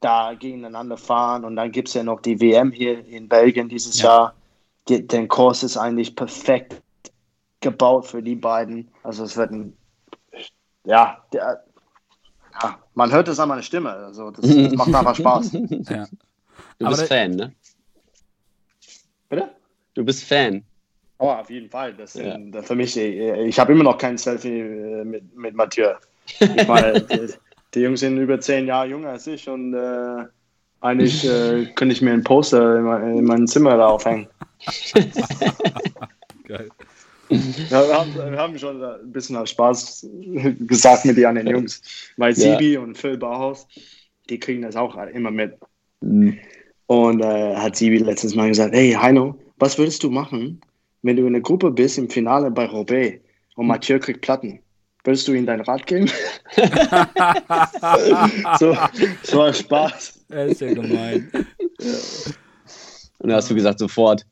da gegeneinander fahren. Und dann gibt es ja noch die WM hier in Belgien dieses ja. Jahr. Die, der Kurs ist eigentlich perfekt gebaut für die beiden. Also es wird ein, ja, der, ja man hört es an meiner Stimme. Also das, das macht einfach Spaß. Ja. Du bist Fan, ne? Bitte? Du bist Fan. Oh, auf jeden Fall. Das ja. sind, für mich, äh, ich habe immer noch kein Selfie äh, mit, mit Mathieu. Ich meine, die, die, Jungs sind über zehn Jahre jünger als ich und äh, eigentlich äh, könnte ich mir ein Poster in, mein, in mein Zimmer da aufhängen. Geil. Ja, wir, haben, wir haben schon ein bisschen aus Spaß gesagt mit den anderen Jungs. Weil Sibi ja. und Phil Bauhaus, die kriegen das auch immer mit. Und äh, hat Sibi letztes Mal gesagt, hey Heino, was würdest du machen, wenn du in der Gruppe bist im Finale bei Roubaix und Mathieu kriegt Platten? Würdest du ihm dein Rat geben? so, so war Spaß. Das ist ja gemein. Und dann hast du gesagt, sofort.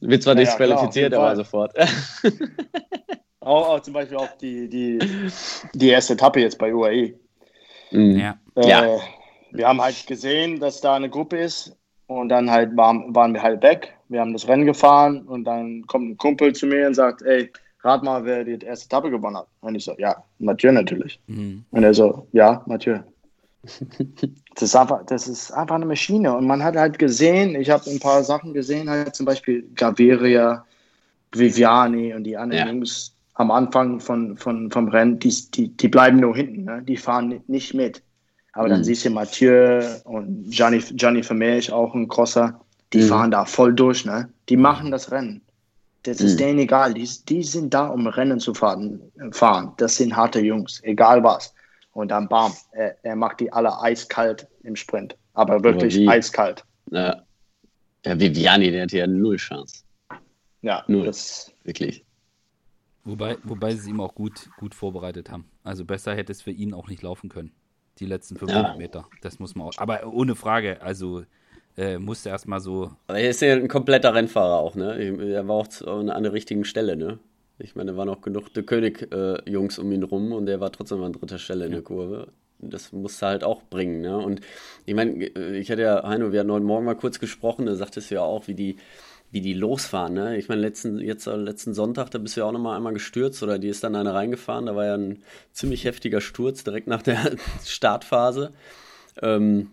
Wird zwar ja, disqualifiziert, ja, aber sofort. auch, auch, zum Beispiel auch die, die, die erste Etappe jetzt bei UAE. Mhm. Ja. Äh, ja wir haben halt gesehen, dass da eine Gruppe ist und dann halt waren, waren wir halt weg. Wir haben das Rennen gefahren und dann kommt ein Kumpel zu mir und sagt, ey, rat mal, wer die erste Etappe gewonnen hat. Und ich so, ja, Mathieu natürlich. Mhm. Und er so, ja, Mathieu. das, ist einfach, das ist einfach eine Maschine. Und man hat halt gesehen, ich habe ein paar Sachen gesehen, halt zum Beispiel Gaviria, Viviani und die anderen ja. Jungs am Anfang von, von, vom Rennen, die, die, die bleiben nur hinten, ne? die fahren nicht mit. Aber mhm. dann siehst du Mathieu und Gianni, Gianni Vermeer auch ein Crosser, die mhm. fahren da voll durch, ne? Die machen das Rennen. Das ist mhm. denen egal. Die, die sind da, um Rennen zu fahren, fahren. Das sind harte Jungs, egal was. Und dann bam, er, er macht die alle eiskalt im Sprint. Aber wirklich Aber eiskalt. Ja. ja, Viviani, der hat ja null Chance. Ja, null. Das, wirklich. Wobei, wobei sie es ihm auch gut, gut vorbereitet haben. Also besser hätte es für ihn auch nicht laufen können die letzten 500 ja. Meter. Das muss man auch. Aber ohne Frage, also äh, musste erstmal so. Aber er ist ja ein kompletter Rennfahrer auch, ne? Er war auch an der richtigen Stelle, ne? Ich meine, da waren auch genug der König-Jungs äh, um ihn rum und er war trotzdem an dritter Stelle in der Kurve. Das musste halt auch bringen, ne? Und ich meine, ich hatte ja, Heino, wir hatten heute Morgen mal kurz gesprochen, da sagtest du ja auch, wie die wie die losfahren. Ne? Ich meine, letzten, jetzt äh, letzten Sonntag, da bist du ja auch nochmal einmal gestürzt oder die ist dann eine reingefahren. Da war ja ein ziemlich heftiger Sturz direkt nach der Startphase. Ähm,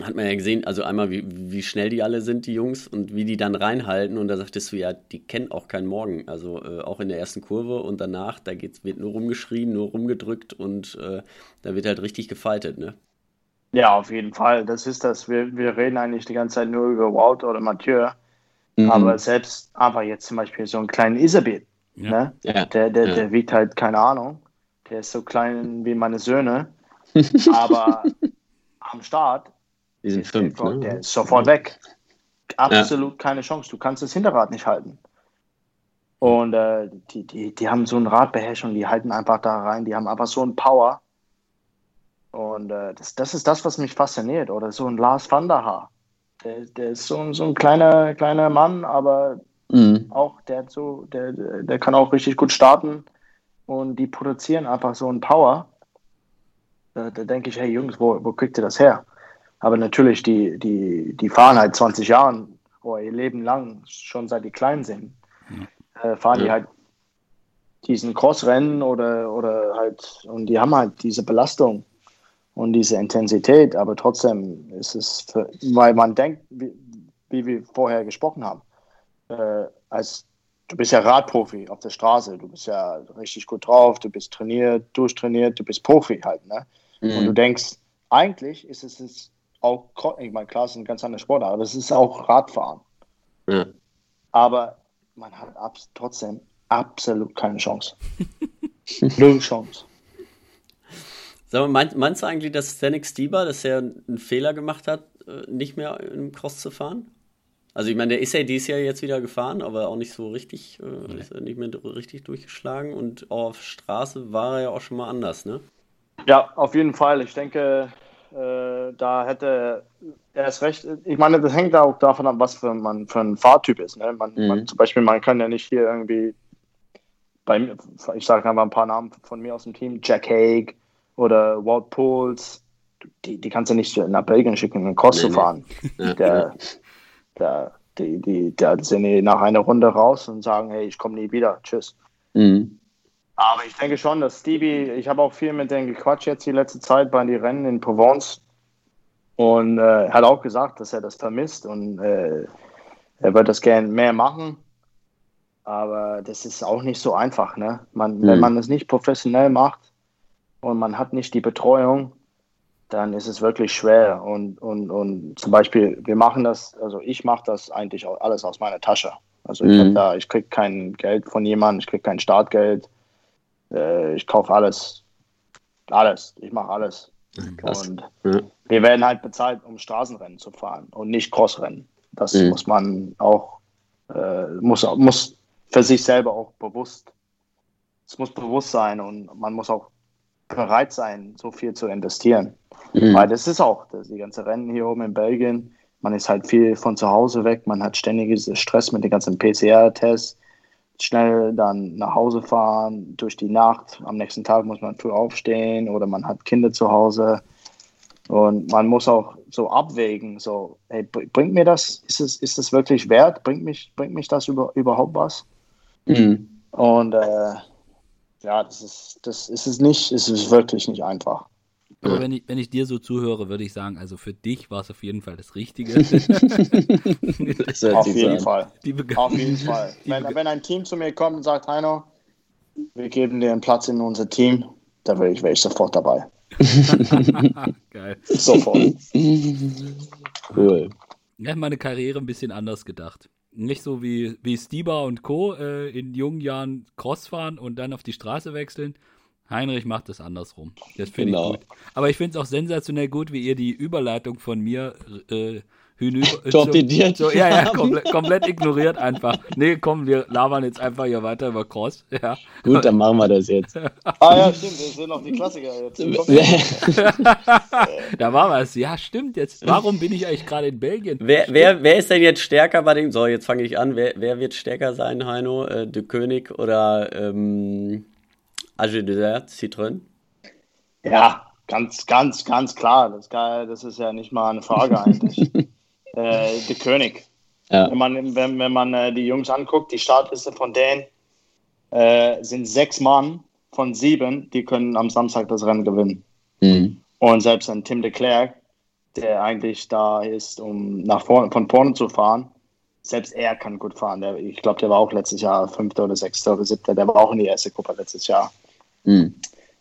hat man ja gesehen, also einmal, wie, wie schnell die alle sind, die Jungs, und wie die dann reinhalten. Und da sagtest du, ja, die kennen auch keinen Morgen. Also äh, auch in der ersten Kurve und danach, da geht's, wird nur rumgeschrien, nur rumgedrückt und äh, da wird halt richtig gefaltet, ne? Ja, auf jeden Fall. Das ist das. Wir, wir reden eigentlich die ganze Zeit nur über Wout oder Mathieu. Mhm. Aber selbst einfach jetzt zum Beispiel so einen kleinen Isabel, ja. ne? Ja. Der, der, ja. der wiegt halt, keine Ahnung, der ist so klein wie meine Söhne. aber am Start Die sind fünf, der, ne? der ist sofort weg. Absolut ja. keine Chance. Du kannst das Hinterrad nicht halten. Und äh, die, die, die haben so ein Radbeherrschung, die halten einfach da rein, die haben einfach so ein Power. Und äh, das, das ist das, was mich fasziniert. Oder so ein Lars van der Haar. Der, der ist so, so ein kleiner, kleiner Mann, aber mhm. auch der, so, der, der kann auch richtig gut starten. Und die produzieren einfach so ein Power. Da, da denke ich, hey Jungs, wo, wo kriegt ihr das her? Aber natürlich, die, die, die fahren halt 20 Jahre oder ihr Leben lang, schon seit die klein sind, äh, fahren ja. die halt diesen Crossrennen oder, oder halt, und die haben halt diese Belastung und diese Intensität, aber trotzdem ist es, für, weil man denkt, wie, wie wir vorher gesprochen haben, äh, als du bist ja Radprofi auf der Straße, du bist ja richtig gut drauf, du bist trainiert, durchtrainiert, du bist Profi halt, ne? Mhm. Und du denkst, eigentlich ist es auch, ich meine, klar, es ist ein ganz anderer Sport, aber es ist auch Radfahren. Ja. Aber man hat ab, trotzdem absolut keine Chance. Null Chance. Sag mal, meinst, meinst du eigentlich, dass Stanek Stieber, dass er einen Fehler gemacht hat, äh, nicht mehr im Cross zu fahren? Also ich meine, der ist ja dieses Jahr jetzt wieder gefahren, aber auch nicht so richtig, äh, ist nicht mehr richtig durchgeschlagen und auf Straße war er ja auch schon mal anders, ne? Ja, auf jeden Fall. Ich denke, äh, da hätte er es recht. Ich meine, das hängt auch davon ab, was für man für ein Fahrtyp ist. Ne? Man, mhm. man, zum Beispiel, man kann ja nicht hier irgendwie bei mir, ich sage einfach ein paar Namen von mir aus dem Team, Jack Haig oder Walt Pools, die, die kannst du nicht nach Belgien schicken, um einen Cross nee, zu fahren. Nee. Der, der, die, die, der sind nach einer Runde raus und sagen, hey, ich komme nie wieder, tschüss. Mhm. Aber ich denke schon, dass Stevie, ich habe auch viel mit denen gequatscht jetzt die letzte Zeit bei den Rennen in Provence und äh, hat auch gesagt, dass er das vermisst und äh, er wird das gerne mehr machen. Aber das ist auch nicht so einfach. Ne? Man, mhm. Wenn man es nicht professionell macht und man hat nicht die Betreuung, dann ist es wirklich schwer. Und, und, und zum Beispiel, wir machen das, also ich mache das eigentlich alles aus meiner Tasche. Also ich, mhm. ich kriege kein Geld von jemandem, ich kriege kein Startgeld. Äh, ich kaufe alles. Alles. Ich mache alles. Krass. Und ja. wir werden halt bezahlt, um Straßenrennen zu fahren und nicht Crossrennen. Das mhm. muss man auch, äh, muss, muss für sich selber auch bewusst, es muss bewusst sein und man muss auch bereit sein, so viel zu investieren. Mhm. Weil das ist auch, das, die ganze Rennen hier oben in Belgien, man ist halt viel von zu Hause weg, man hat ständiges Stress mit den ganzen PCR-Tests, schnell dann nach Hause fahren, durch die Nacht. Am nächsten Tag muss man früh aufstehen oder man hat Kinder zu Hause. Und man muss auch so abwägen, so, hey, bringt mir das, ist es, ist es wirklich wert? Bringt mich, bringt mich das über, überhaupt was? Mhm. Und äh, ja, das ist, das ist es nicht, ist es wirklich nicht einfach. Aber wenn ich, wenn ich dir so zuhöre, würde ich sagen, also für dich war es auf jeden Fall das Richtige. das auf, jeden Fall. auf jeden Fall. Wenn, wenn ein Team zu mir kommt und sagt, Heino, wir geben dir einen Platz in unser Team, da wäre ich, wär ich sofort dabei. Geil. Sofort. Cool. Ich habe meine Karriere ein bisschen anders gedacht. Nicht so wie, wie Stieber und Co. Äh, in jungen Jahren Cross fahren und dann auf die Straße wechseln, Heinrich macht es andersrum. Das finde genau. ich gut. Aber ich finde es auch sensationell gut, wie ihr die Überleitung von mir äh, hinüber. Torpediert. So, so, ja, ja, komplett, komplett ignoriert einfach. Nee, komm, wir labern jetzt einfach hier weiter über Cross. Ja. Gut, dann machen wir das jetzt. ah ja, stimmt, das sind noch die Klassiker jetzt. da war was. Ja, stimmt jetzt. Warum bin ich eigentlich gerade in Belgien? Wer, wer, wer ist denn jetzt stärker bei dem? So, jetzt fange ich an. Wer, wer wird stärker sein, Heino? Äh, De König oder ähm, Dessert, Citroën? Ja, ganz, ganz, ganz klar. Das, das ist ja nicht mal eine Frage eigentlich. Äh, der König. Ja. Wenn man, wenn, wenn man äh, die Jungs anguckt, die Startliste von denen äh, sind sechs Mann von sieben, die können am Samstag das Rennen gewinnen. Mhm. Und selbst ein Tim de Klerk, der eigentlich da ist, um nach vorne, von vorne zu fahren, selbst er kann gut fahren. Der, ich glaube, der war auch letztes Jahr Fünfter oder Sechster oder Siebter. Der war auch in die erste Gruppe letztes Jahr. Mhm.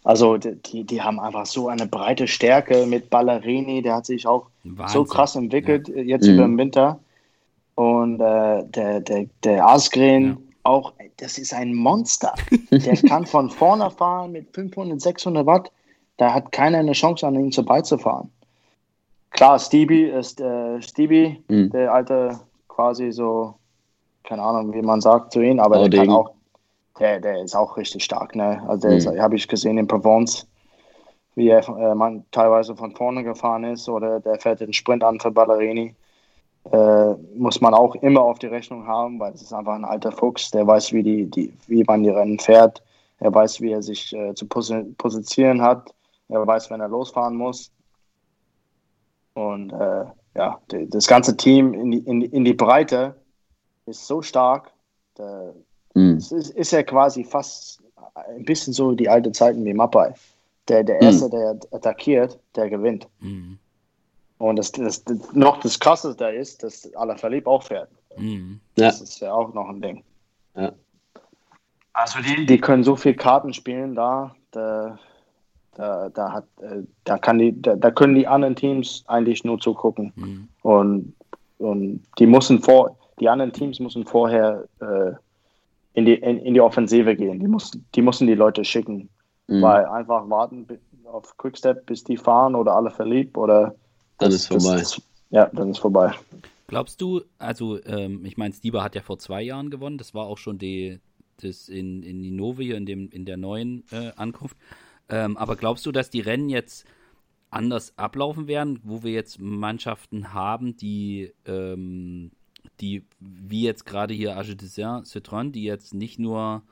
Also die, die haben einfach so eine breite Stärke mit Ballerini, der hat sich auch Wahnsinn. so krass entwickelt ja. jetzt mhm. über den Winter. Und äh, der, der, der Asgren ja. auch, das ist ein Monster. der kann von vorne fahren mit 500, 600 Watt. Da hat keiner eine Chance, an ihm vorbeizufahren. klar, Stevie ist äh, Stevie, mhm. der alte quasi so, keine Ahnung, wie man sagt zu ihm, aber oh, der kann auch, der, der ist auch richtig stark, ne? Also der mhm. habe ich gesehen in Provence, wie er äh, man teilweise von vorne gefahren ist oder der fährt den Sprint an für Ballerini. Äh, muss man auch immer auf die Rechnung haben, weil es ist einfach ein alter Fuchs, der weiß, wie, die, die, wie man die Rennen fährt, er weiß, wie er sich äh, zu positionieren hat, er weiß, wenn er losfahren muss. Und äh, ja, die, das ganze Team in die, in, in die Breite ist so stark. Da, mhm. Es ist, ist ja quasi fast ein bisschen so die alte Zeiten wie Mapai. Der, der Erste, mhm. der attackiert, der gewinnt. Mhm. Und das, das, das, noch das Krasseste da ist, dass Alaphilippe auch fährt. Mhm. Das ja. ist ja auch noch ein Ding. Ja. Also die, die können so viel Karten spielen da, da, da, da, hat, äh, da, kann die, da, da können die anderen Teams eigentlich nur zugucken. Mhm. Und, und die müssen vor, die anderen Teams müssen vorher äh, in, die, in, in, die Offensive gehen. Die müssen, die müssen die Leute schicken. Mhm. Weil einfach warten auf Quickstep, bis die fahren oder alle verliebt oder dann ist vorbei. Das, ja, dann ist vorbei. Glaubst du, also ähm, ich meine, Stieber hat ja vor zwei Jahren gewonnen, das war auch schon die, das in, in Inovie, in, dem, in der neuen äh, Ankunft. Ähm, aber glaubst du, dass die Rennen jetzt anders ablaufen werden, wo wir jetzt Mannschaften haben, die, ähm, die wie jetzt gerade hier Age Dessin, Citroën, die jetzt nicht nur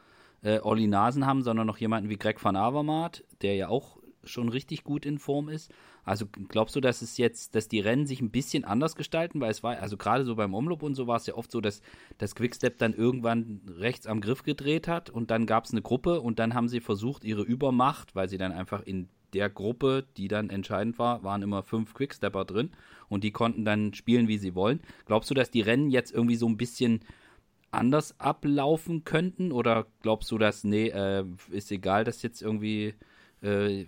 äh, Olli Nasen haben, sondern noch jemanden wie Greg van Avermaet, der ja auch schon richtig gut in Form ist. Also glaubst du, dass es jetzt, dass die Rennen sich ein bisschen anders gestalten? Weil es war, also gerade so beim Umlob und so war es ja oft so, dass das Quickstep dann irgendwann rechts am Griff gedreht hat und dann gab es eine Gruppe und dann haben sie versucht, ihre Übermacht, weil sie dann einfach in der Gruppe, die dann entscheidend war, waren immer fünf Quickstepper drin und die konnten dann spielen, wie sie wollen. Glaubst du, dass die Rennen jetzt irgendwie so ein bisschen anders ablaufen könnten? Oder glaubst du, dass, nee, äh, ist egal, dass jetzt irgendwie äh,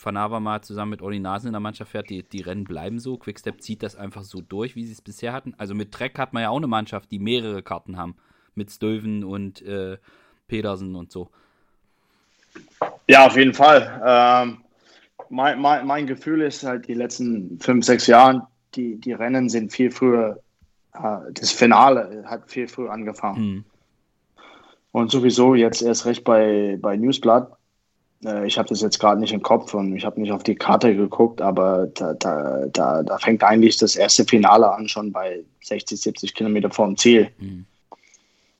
Van Avermaet zusammen mit Olli Nasen in der Mannschaft fährt, die, die Rennen bleiben so. Quickstep zieht das einfach so durch, wie sie es bisher hatten. Also mit Trek hat man ja auch eine Mannschaft, die mehrere Karten haben. Mit Stöven und äh, Pedersen und so. Ja, auf jeden Fall. Ähm, mein, mein, mein Gefühl ist halt, die letzten fünf, sechs Jahre, die, die Rennen sind viel früher, äh, das Finale hat viel früher angefangen. Mhm. Und sowieso jetzt erst recht bei, bei Newsblatt äh, ich habe das jetzt gerade nicht im Kopf und ich habe nicht auf die Karte geguckt, aber da, da, da, da, fängt eigentlich das erste Finale an, schon bei 60, 70 Kilometer vorm Ziel. Mhm.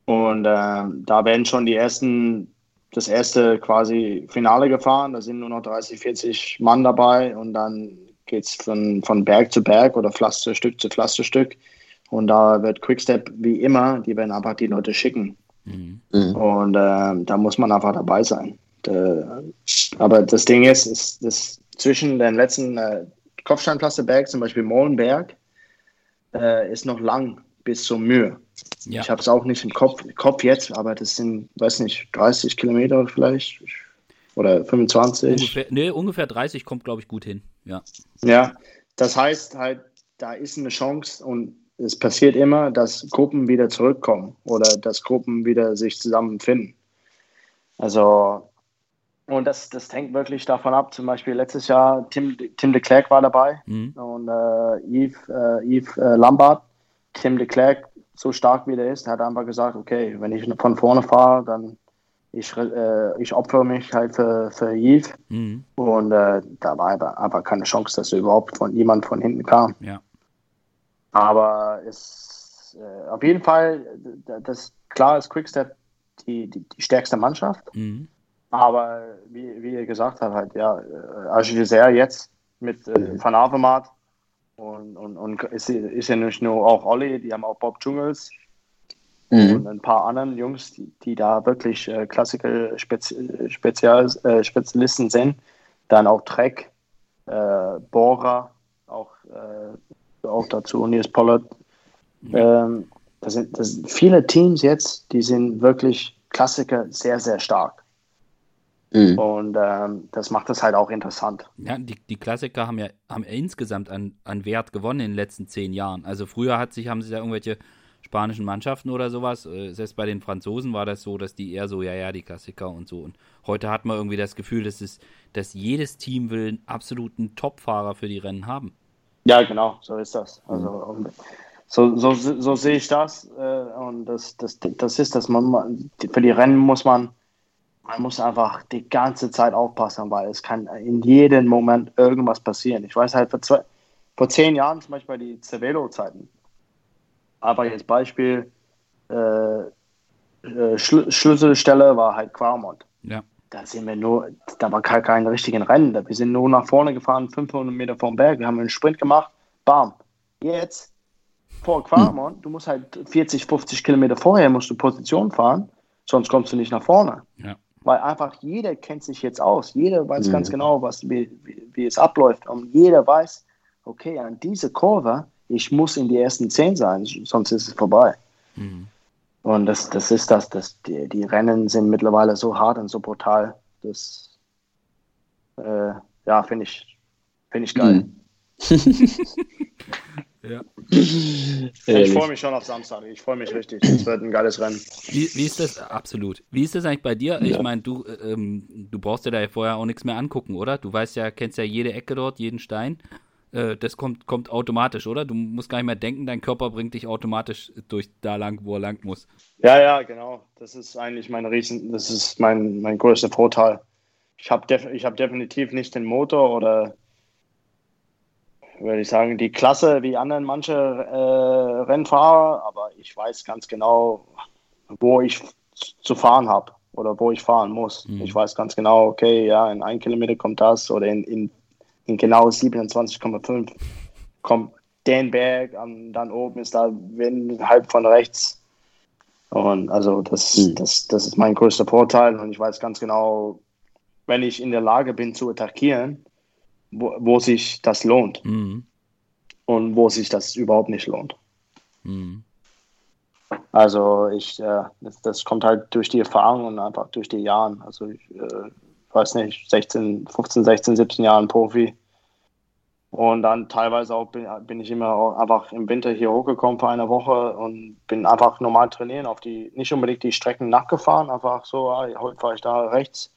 Und äh, da werden schon die ersten, das erste quasi Finale gefahren. Da sind nur noch 30, 40 Mann dabei und dann geht es von, von Berg zu Berg oder Pflasterstück zu Pflasterstück. Und da wird Quickstep wie immer, die werden einfach die Leute schicken. Mhm. Und äh, da muss man einfach dabei sein. Äh, aber das Ding ist, ist dass zwischen den letzten äh, Kopfsteinpflasterberg, zum Beispiel Molenberg, äh, ist noch lang bis zur Mühe. Ja. Ich habe es auch nicht im Kopf, Kopf jetzt, aber das sind, weiß nicht, 30 Kilometer vielleicht oder 25. Ungefähr, nee, ungefähr 30 kommt, glaube ich, gut hin. Ja. Ja, das heißt halt, da ist eine Chance und es passiert immer, dass Gruppen wieder zurückkommen oder dass Gruppen wieder sich zusammenfinden. Also und das, das hängt wirklich davon ab. Zum Beispiel letztes Jahr Tim, Tim de Klerk war dabei mhm. und äh, Yves, äh, Yves äh, Lambert. Tim de Klerk, so stark wie der ist, hat einfach gesagt, okay, wenn ich von vorne fahre, dann ich, äh, ich opfere mich halt für, für Yves. Mhm. Und äh, da war aber, aber keine Chance, dass überhaupt von jemand von hinten kam. Ja. Aber es äh, auf jeden Fall, das klar ist Quickstep die, die, die stärkste Mannschaft. Mhm. Aber wie, wie ihr gesagt habt, halt, ja, äh, Agilzer jetzt mit äh, Van Avermaet und, und, und ist, ist ja nicht nur auch Olli, die haben auch Bob Dschungels mhm. und ein paar anderen Jungs, die, die da wirklich äh, Klassiker Spezi Spezial, äh, Spezialisten sind. Dann auch Trek, äh, Bora, auch, äh, auch dazu, Nils Pollard. Mhm. Ähm, das, sind, das sind viele Teams jetzt, die sind wirklich Klassiker sehr, sehr stark. Mhm. Und ähm, das macht es halt auch interessant. Ja, die, die Klassiker haben ja haben insgesamt an, an Wert gewonnen in den letzten zehn Jahren. Also früher hat sich, haben sie da irgendwelche spanischen Mannschaften oder sowas. Äh, selbst bei den Franzosen war das so, dass die eher so, ja, ja, die Klassiker und so. Und heute hat man irgendwie das Gefühl, dass, es, dass jedes Team will einen absoluten Topfahrer für die Rennen haben. Ja, genau, so ist das. Also so, so, so sehe ich das. Äh, und das, das, das ist das. Man, für die Rennen muss man, man muss einfach die ganze Zeit aufpassen, weil es kann in jedem Moment irgendwas passieren. Ich weiß halt, vor, zwei, vor zehn Jahren zum Beispiel die Cervelo-Zeiten. Aber jetzt Beispiel, äh, äh, Schl Schlüsselstelle war halt Quarmont. Ja. Da sind wir nur, da war kein, kein richtigen Rennen. Wir sind nur nach vorne gefahren, 500 Meter vom Berg. Wir haben einen Sprint gemacht. Bam. Jetzt vor Quarmont, hm. du musst halt 40, 50 Kilometer vorher musst du Position fahren, sonst kommst du nicht nach vorne. Ja. Weil einfach jeder kennt sich jetzt aus. Jeder weiß mhm. ganz genau, was, wie, wie, wie, es abläuft. Und jeder weiß, okay, an diese Kurve, ich muss in die ersten zehn sein, sonst ist es vorbei. Mhm. Und das, das ist das, das die, die, Rennen sind mittlerweile so hart und so brutal. Das äh, ja, finde ich, find ich geil. Mhm. ja. Ich freue mich schon auf Samstag. Ich freue mich richtig. Es wird ein geiles Rennen. Wie, wie, ist das? Absolut. Wie ist das eigentlich bei dir? Ich meine, du, ähm, du brauchst dir da ja vorher auch nichts mehr angucken, oder? Du weißt ja, kennst ja jede Ecke dort, jeden Stein. Äh, das kommt, kommt automatisch, oder? Du musst gar nicht mehr denken, dein Körper bringt dich automatisch durch da lang, wo er lang muss. Ja, ja, genau. Das ist eigentlich mein Riesen, das ist mein, mein größter Vorteil. Ich habe def hab definitiv nicht den Motor oder würde ich sagen, die Klasse wie anderen manche äh, Rennfahrer, aber ich weiß ganz genau, wo ich zu fahren habe oder wo ich fahren muss. Mhm. Ich weiß ganz genau, okay, ja, in ein Kilometer kommt das oder in, in in genau 27,5 kommt den Berg, und dann oben ist da Wind halb von rechts. Und also das, mhm. das, das ist mein größter Vorteil und ich weiß ganz genau, wenn ich in der Lage bin zu attackieren, wo, wo sich das lohnt mhm. und wo sich das überhaupt nicht lohnt. Mhm. Also ich, äh, das, das, kommt halt durch die Erfahrung und einfach durch die Jahre. Also ich, äh, weiß nicht, 16, 15, 16, 17 Jahren Profi. Und dann teilweise auch bin, bin ich immer einfach im Winter hier hochgekommen für eine Woche und bin einfach normal trainieren, auf die, nicht unbedingt die Strecken nachgefahren, einfach so, ah, heute fahre ich da rechts,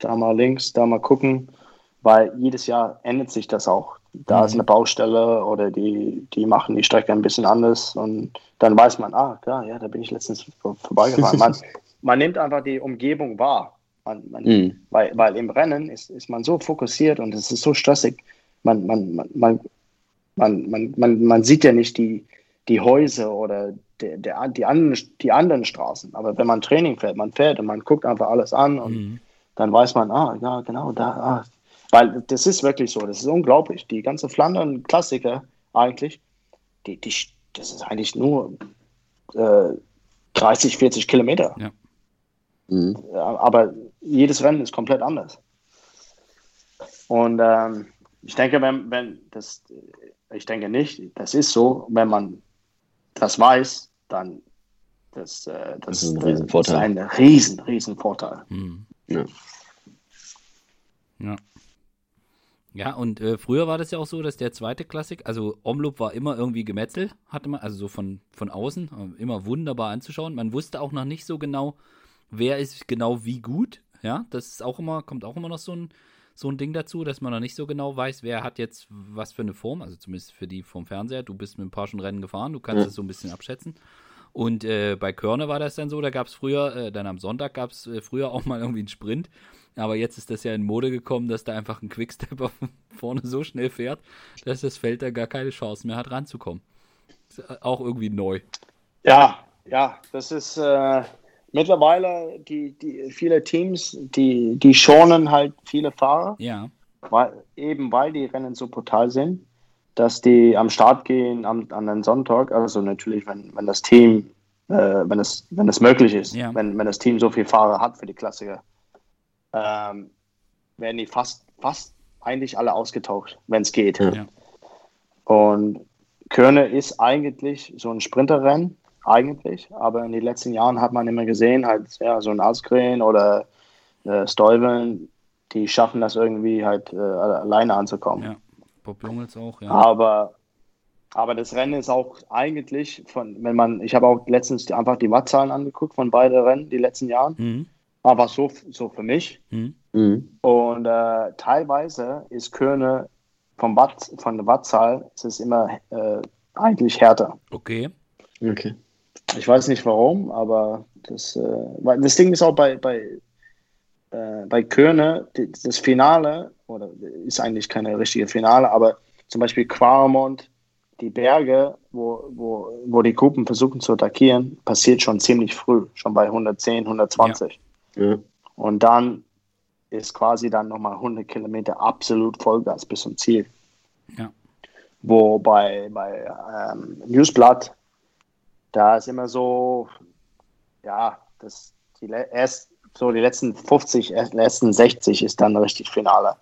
da mal links, da mal gucken, weil jedes Jahr ändert sich das auch. Da mhm. ist eine Baustelle oder die, die machen die Strecke ein bisschen anders und dann weiß man, ah, klar, ja, da bin ich letztens vorbeigefahren. man, man nimmt einfach die Umgebung wahr. Man, man, mhm. weil, weil im Rennen ist, ist man so fokussiert und es ist so stressig. Man, man, man, man, man, man, man, man sieht ja nicht die, die Häuser oder der, der, die, anderen, die anderen Straßen. Aber wenn man Training fährt, man fährt und man guckt einfach alles an und mhm. dann weiß man, ah, ja, genau, da, ah. Weil das ist wirklich so, das ist unglaublich. Die ganze Flandern-Klassiker eigentlich, die, die, das ist eigentlich nur äh, 30, 40 Kilometer. Ja. Mhm. Aber jedes Rennen ist komplett anders. Und ähm, ich denke, wenn, wenn das, ich denke nicht, das ist so, wenn man das weiß, dann das, äh, das, das, ist ein Riesenvorteil. Das ist ein riesen, riesen Vorteil. Mhm. Ja. ja. Ja, und äh, früher war das ja auch so, dass der zweite Klassik, also Omloop war immer irgendwie gemetzelt, hatte man, also so von, von außen, äh, immer wunderbar anzuschauen. Man wusste auch noch nicht so genau, wer ist genau wie gut. Ja, das ist auch immer, kommt auch immer noch so ein, so ein Ding dazu, dass man noch nicht so genau weiß, wer hat jetzt was für eine Form, also zumindest für die vom Fernseher. Du bist mit ein paar schon Rennen gefahren, du kannst es so ein bisschen abschätzen. Und äh, bei Körner war das dann so, da gab es früher, äh, dann am Sonntag gab es äh, früher auch mal irgendwie einen Sprint. Aber jetzt ist das ja in Mode gekommen, dass da einfach ein Quickstepper vorne so schnell fährt, dass das Feld da gar keine Chance mehr hat, ranzukommen. Ist äh, auch irgendwie neu. Ja, ja, das ist, äh, mittlerweile die, die viele Teams, die, die schonen halt viele Fahrer. Ja. Weil, eben weil die Rennen so brutal sind, dass die am Start gehen am, an den Sonntag. Also natürlich, wenn, wenn das Team, äh, wenn es, wenn es möglich ist, ja. wenn, wenn das Team so viele Fahrer hat für die Klassiker, ähm, werden die fast, fast eigentlich alle ausgetauscht, wenn es geht. Ja. Und Körne ist eigentlich so ein Sprinterrennen eigentlich, aber in den letzten Jahren hat man immer gesehen, halt ja, so ein Asgren oder äh, Stuyven, die schaffen das irgendwie halt äh, alleine anzukommen. Ja, Bob Jungels auch, ja. Aber, aber das Rennen ist auch eigentlich von, wenn man, ich habe auch letztens einfach die Wattzahlen angeguckt von beiden Rennen, die letzten Jahren. Mhm. Aber so, so für mich. Mhm. mhm. Und äh, teilweise ist Körne vom Watt, von der Wattzahl ist es immer äh, eigentlich härter. Okay. Okay. Ich weiß nicht warum, aber das, äh, das Ding ist auch bei, bei, äh, bei Körne, das Finale, oder ist eigentlich keine richtige Finale, aber zum Beispiel Quarmont, die Berge, wo, wo, wo die Gruppen versuchen zu attackieren, passiert schon ziemlich früh, schon bei 110, 120. Ja. Ja. Und dann ist quasi dann nochmal 100 Kilometer absolut Vollgas bis zum Ziel. Ja. Wo bei, bei ähm, Newsblatt, da ist immer so, ja, das, die, erst so die letzten 50, letzten 60 ist dann richtig Finale.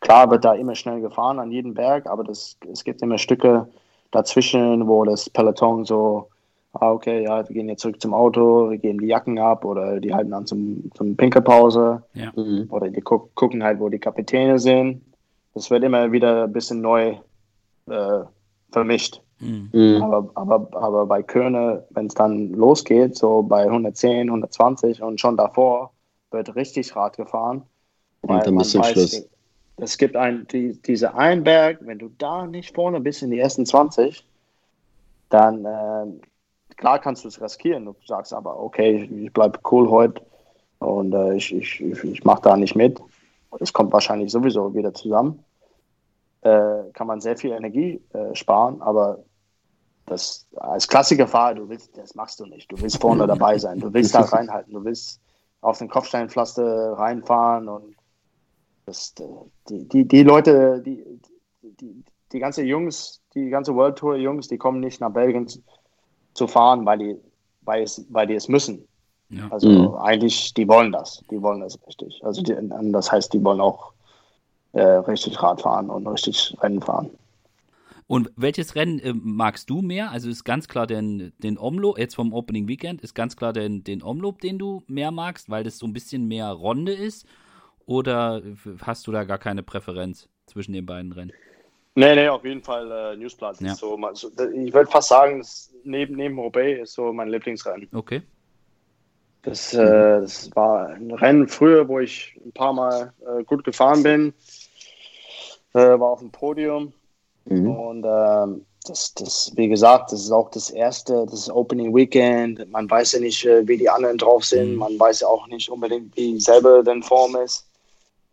Klar wird da immer schnell gefahren an jedem Berg, aber das, es gibt immer Stücke dazwischen, wo das Peloton so, ah, okay, ja, wir gehen jetzt zurück zum Auto, wir geben die Jacken ab oder die halten dann zum, zum Pinkelpause ja. Mhm. oder die gu gucken halt, wo die Kapitäne sind. Das wird immer wieder ein bisschen neu äh, vermischt. Mhm. mhm. Aber, aber, aber bei Körne, wenn es dann losgeht, so bei 110, 120 und schon davor wird richtig Rad gefahren. Und dann bis zum Schluss. Es gibt ein, die, diese Einberg, wenn du da nicht vorne bist in die ersten 20, dann äh, klar kannst du es riskieren. Du sagst aber, okay, ich bleibe cool heute und äh, ich, ich, ich, mache da nicht mit. Es kommt wahrscheinlich sowieso wieder zusammen. Äh, kann man sehr viel Energie äh, sparen, aber das als Klassikerfahrer, du willst, das machst du nicht. Du willst vorne dabei sein, du willst da reinhalten, du willst auf den Kopfsteinpflaster reinfahren und das, die, die, die Leute, die, die, die ganze Jungs, die ganze World Tour Jungs, die kommen nicht nach Belgien zu, fahren, weil die, weil, es, weil die es müssen. Ja. Also mhm. eigentlich, die wollen das. Die wollen das richtig. Also die, das heißt, die wollen auch äh, richtig Rad fahren und richtig Rennen fahren. Und welches Rennen äh, magst du mehr? Also ist ganz klar den, den Omloop, jetzt vom Opening Weekend, ist ganz klar den, den Omloop, den du mehr magst, weil das so ein bisschen mehr Ronde ist? Oder hast du da gar keine Präferenz zwischen den beiden Rennen? Nee, nee, auf jeden Fall äh, Newsplatz. Ja. So, ich würde fast sagen, neben, neben Roubaix ist so mein Lieblingsrennen. Okay. Das, äh, das war ein Rennen früher, wo ich ein paar Mal äh, gut gefahren bin. Äh, war auf dem Podium. Mhm. Und ähm, das, das, wie gesagt, das ist auch das erste, das Opening Weekend. Man weiß ja nicht, äh, wie die anderen drauf sind. Mhm. Man weiß ja auch nicht unbedingt, wie selber denn Form ist.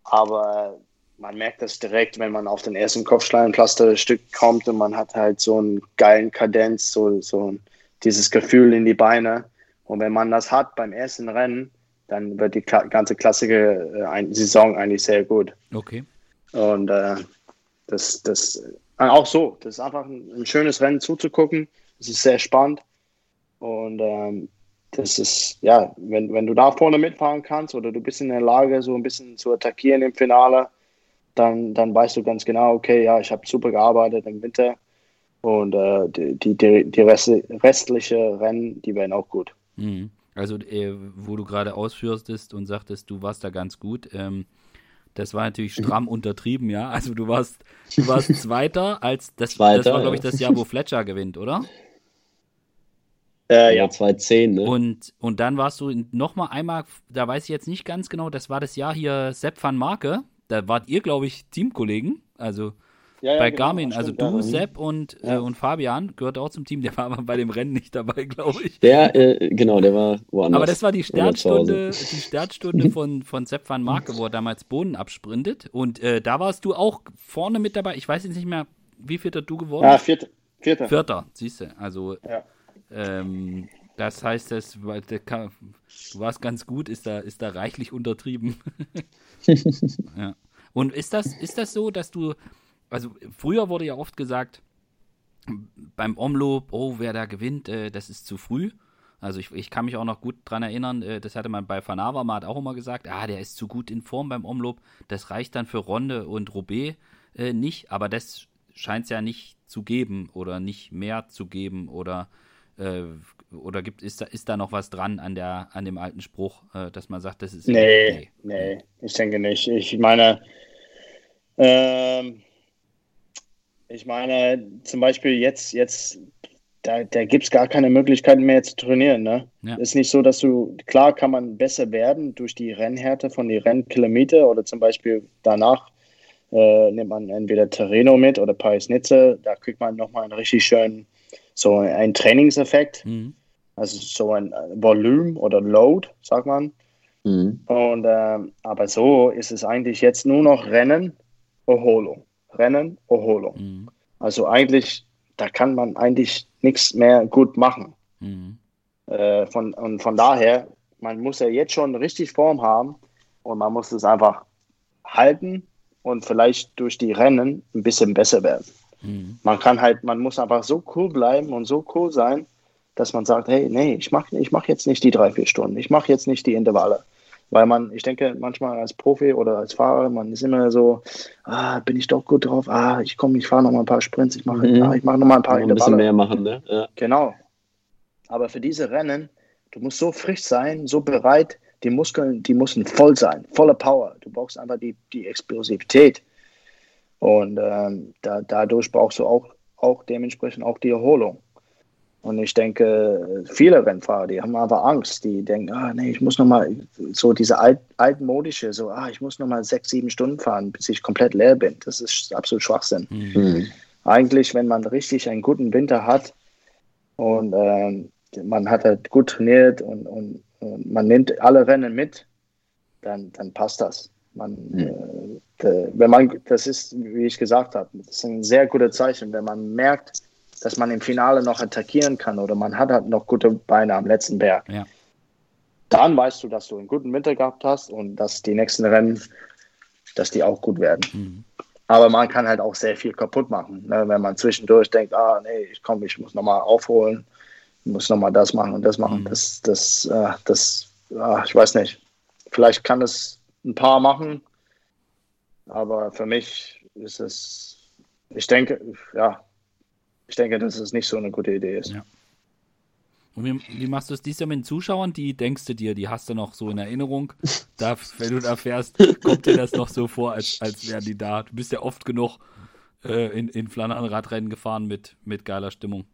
Aber man merkt das direkt, wenn man auf den ersten Kopfsteinpflasterstück kommt und man hat halt so einen geilen Kadenz, so, so dieses Gefühl in die Beine. Und wenn man das hat beim ersten Rennen, dann wird die ganze klassische äh, Saison eigentlich sehr gut. Okay. Und äh, das, das äh, auch so, das ist einfach ein, ein, schönes Rennen zuzugucken. Es ist sehr spannend. Und ähm, das ist, ja, wenn, wenn du da vorne mitfahren kannst oder du bist in der Lage, so ein bisschen zu attackieren im Finale, dann, dann weißt du ganz genau, okay, ja, ich habe super gearbeitet im Winter und äh, die, die, die Rest, restliche Rennen, die werden auch gut. Mhm. Also, äh, wo du gerade ausführst und sagtest, du warst da ganz gut, ähm, das war natürlich stramm untertrieben, ja. Also du warst, du warst Zweiter als das, Zweiter, das war, glaube ich, das Jahr, wo Fletcher gewinnt, oder? Äh, ja, 2010, ne? Und, und dann warst du noch mal einmal, da weiß ich jetzt nicht ganz genau, das war das Jahr hier Sepp van Marke. Da wart ihr, glaube ich, Teamkollegen. Also ja, ja, bei genau, Garmin, also du, ja. Sepp und, äh, und Fabian gehört auch zum Team. Der war aber bei dem Rennen nicht dabei, glaube ich. Der, äh, genau, der war woanders. Aber das war die Startstunde, die Startstunde von, von Sepp van Marke, wo er damals Boden absprintet. Und äh, da warst du auch vorne mit dabei. Ich weiß jetzt nicht mehr, wie vierter du geworden bist. Ja, vierter. Vierter, vierter siehst du. Also ja. Ähm, das heißt, das, du warst ganz gut, ist da, ist da reichlich untertrieben. ja. Und ist das, ist das so, dass du, also früher wurde ja oft gesagt, beim Omloop, oh, wer da gewinnt, äh, das ist zu früh. Also ich, ich kann mich auch noch gut dran erinnern, äh, das hatte man bei Van Avermaet auch immer gesagt, ah, der ist zu gut in Form beim Omloop, das reicht dann für Ronde und Roubaix äh, nicht, aber das scheint es ja nicht zu geben oder nicht mehr zu geben oder äh, oder gibt, ist, da, ist da noch was dran an, der, an dem alten Spruch, äh, dass man sagt, das ist. Nee, nee, nee, ich denke nicht. Ich meine, ähm, ich meine, zum Beispiel jetzt, jetzt da, da gibt es gar keine Möglichkeiten mehr zu trainieren. Ne? Ja. Ist nicht so, dass du, klar kann man besser werden durch die Rennhärte von den Rennkilometer oder zum Beispiel danach äh, nimmt man entweder Terreno mit oder Paris-Nizza. Da kriegt man nochmal einen richtig schönen, so einen Trainingseffekt. Mhm. Also so ein Volumen oder Load, sagt man. Mhm. Und, äh, aber so ist es eigentlich jetzt nur noch Rennen, Erholung. Rennen, Erholung. Mhm. Also eigentlich, da kann man eigentlich nichts mehr gut machen. Mhm. Äh, von, und von daher, man muss ja jetzt schon richtig Form haben und man muss es einfach halten und vielleicht durch die Rennen ein bisschen besser werden. Mhm. Man kann halt, man muss einfach so cool bleiben und so cool sein, dass man sagt, hey, nee, ich mache ich mach jetzt nicht die drei, vier Stunden, ich mache jetzt nicht die Intervalle. Weil man, ich denke, manchmal als Profi oder als Fahrer, man ist immer so, ah, bin ich doch gut drauf, ah, ich komme, ich fahre noch mal ein paar Sprints, ich mache mhm. ah, ich mach noch mal ein paar Intervalle. Ein bisschen mehr machen, ne? Ja. Genau. Aber für diese Rennen, du musst so frisch sein, so bereit, die Muskeln, die müssen voll sein, volle Power. Du brauchst einfach die, die Explosivität. Und ähm, da, dadurch brauchst du auch, auch dementsprechend auch die Erholung. Und ich denke, viele Rennfahrer, die haben einfach Angst. Die denken, ah, nee, ich muss nochmal, so diese alt, altmodische, so, ah, ich muss nochmal sechs, sieben Stunden fahren, bis ich komplett leer bin. Das ist absolut Schwachsinn. Mhm. Eigentlich, wenn man richtig einen guten Winter hat und ähm, man hat halt gut trainiert und, und, und, man nimmt alle Rennen mit, dann, dann passt das. Man, mhm. äh, wenn man, das ist, wie ich gesagt habe, das ist ein sehr gutes Zeichen, wenn man merkt, dass man im Finale noch attackieren kann oder man hat halt noch gute Beine am letzten Berg. Ja. Dann weißt du, dass du einen guten Winter gehabt hast und dass die nächsten Rennen, dass die auch gut werden. Mhm. Aber man kann halt auch sehr viel kaputt machen, ne? wenn man zwischendurch denkt, ah nee, ich komme, ich muss nochmal aufholen, ich muss nochmal das machen und das machen. Mhm. Das, das, äh, das, äh, ich weiß nicht. Vielleicht kann es ein paar machen, aber für mich ist es, ich denke, ja, ich denke, dass es nicht so eine gute Idee ist. Ja. Und wie, wie, machst du es dieses Jahr mit den Zuschauern? Die denkst du dir, die hast du noch so in Erinnerung. Da, wenn du da fährst, kommt dir das noch so vor, als, als wären die da. Du bist ja oft genug äh, in, in Flandern Radrennen gefahren mit, mit geiler Stimmung.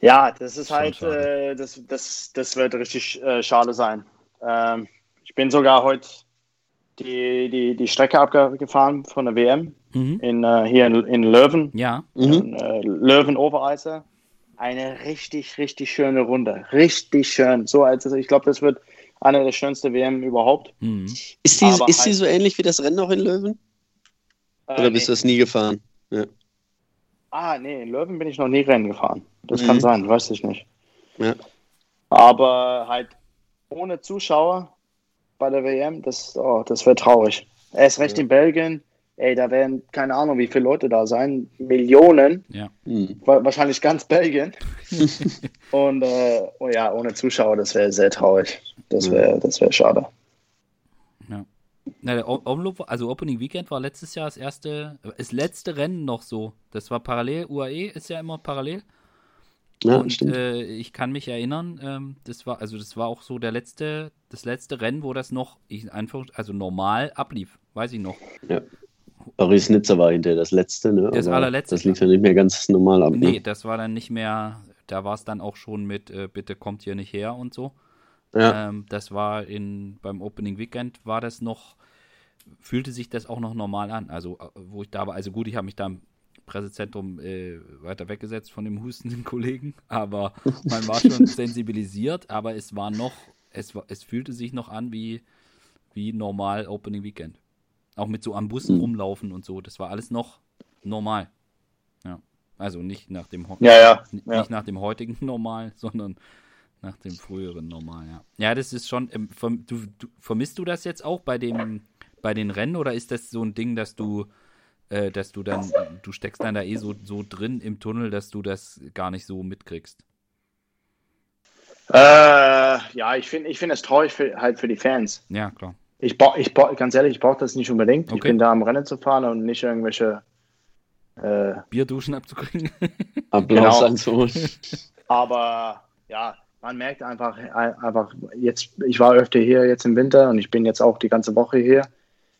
Ja, das ist Schon halt, äh, das, das, das wird richtig äh, schade sein. Ähm, ich bin sogar heute die, die, die Strecke abgefahren von der WM mhm. in, äh, hier in, in Löwen. Ja. Mhm. In, äh, Löwen Overeiser. Eine richtig, richtig schöne Runde. Richtig schön. So als ich glaube, das wird eine der schönsten WM überhaupt. Mhm. Ist, die, ist halt, die so ähnlich wie das Rennen auch in Löwen? Äh, Oder bist nee. du das nie gefahren? Ja. Ah, nee, in Löwen bin ich noch nie Rennen gefahren. Das kann mhm. sein, weiß ich nicht. Ja. Aber halt ohne Zuschauer bei der WM, das, oh, das wäre traurig. Er ist recht ja. in Belgien. Ey, da werden keine Ahnung, wie viele Leute da sein. Millionen. Ja. Mhm. Wahrscheinlich ganz Belgien. Und äh, oh ja, ohne Zuschauer, das wäre sehr traurig. Das wäre das wär schade. Ja. Na, der Omloop, also Opening Weekend war letztes Jahr das erste, das letzte Rennen noch so. Das war parallel, UAE ist ja immer parallel. Ja, und äh, ich kann mich erinnern, ähm, das war also das war auch so der letzte, das letzte Rennen, wo das noch ich, einfach also normal ablief, weiß ich noch. Ja. Paris-Nizza war hinterher das letzte, ne? Das Aber allerletzte. Das lief ja nicht mehr ganz normal ab. Nee, ne? das war dann nicht mehr, da war es dann auch schon mit, äh, bitte kommt hier nicht her und so. Ja. Ähm, das war in, beim Opening Weekend war das noch, fühlte sich das auch noch normal an. Also, äh, wo ich da war, also gut, ich habe mich da Pressezentrum äh, weiter weggesetzt von dem hustenden Kollegen, aber man war schon sensibilisiert, aber es war noch, es, war, es fühlte sich noch an wie, wie normal Opening Weekend. Auch mit so am Bus mhm. rumlaufen und so. Das war alles noch normal. Ja. Also nicht nach dem, ja, ja. nicht ja. nach dem heutigen Normal, sondern nach dem früheren Normal, ja. Ja, das ist schon. Ähm, du, du, vermisst du das jetzt auch bei dem, bei den Rennen oder ist das so ein Ding, dass du, äh, dass du dann, du steckst dann da eh so, so drin im Tunnel, dass du das gar nicht so mitkriegst? Äh, ja, ich finde ich find es traurig für, halt für die Fans. Ja, klar. Ich, ich ganz ehrlich, ich brauche das nicht unbedingt. Okay. Ich bin da am Rennen zu fahren und nicht irgendwelche äh, Bierduschen abzukriegen. Applaus genau. Aber ja, man merkt einfach, einfach jetzt, ich war öfter hier jetzt im Winter und ich bin jetzt auch die ganze Woche hier.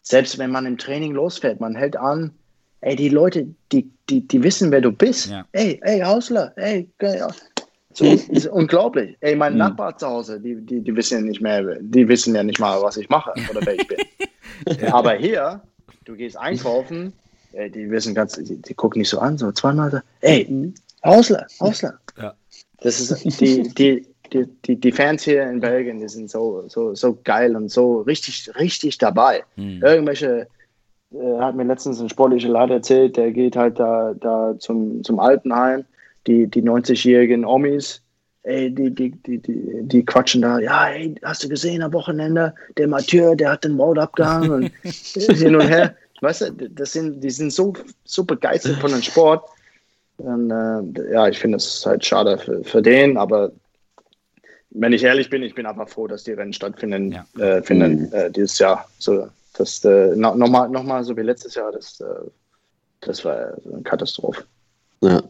Selbst wenn man im Training losfährt, man hält an, ey, die Leute, die, die, die wissen, wer du bist. Ja. Ey, ey, Hausler, ey, so, ist unglaublich. Ey, mein mhm. Nachbar zu Hause, die, die, die wissen ja nicht mehr, die wissen ja nicht mal, was ich mache oder wer ich bin. ja. Aber hier, du gehst einkaufen, ey, die wissen ganz, die, die, gucken nicht so an, so zweimal, ey, Hausler, Hausler. Ja. Das ist die, die, die, die, die Fans hier in Belgien, die sind so, so, so geil und so richtig, richtig dabei. Hm. Irgendwelche, äh, hat mir letztens ein sportlicher Leiter erzählt, der geht halt da, da zum, zum Altenheim, die, die 90-jährigen Omis, ey, die, die, die, die, die quatschen da, ja, ey, hast du gesehen am Wochenende, der Mathieu, der hat den Maut abgehangen und hin und her. Weißt du, das sind, die sind so, so begeistert von dem Sport. Und, äh, ja, ich finde es halt schade für, für den, aber wenn ich ehrlich bin, ich bin einfach froh, dass die Rennen stattfinden ja. äh, finden, äh, dieses Jahr. So, das äh, no, nochmal noch mal so wie letztes Jahr, das, äh, das war eine Katastrophe. Ja.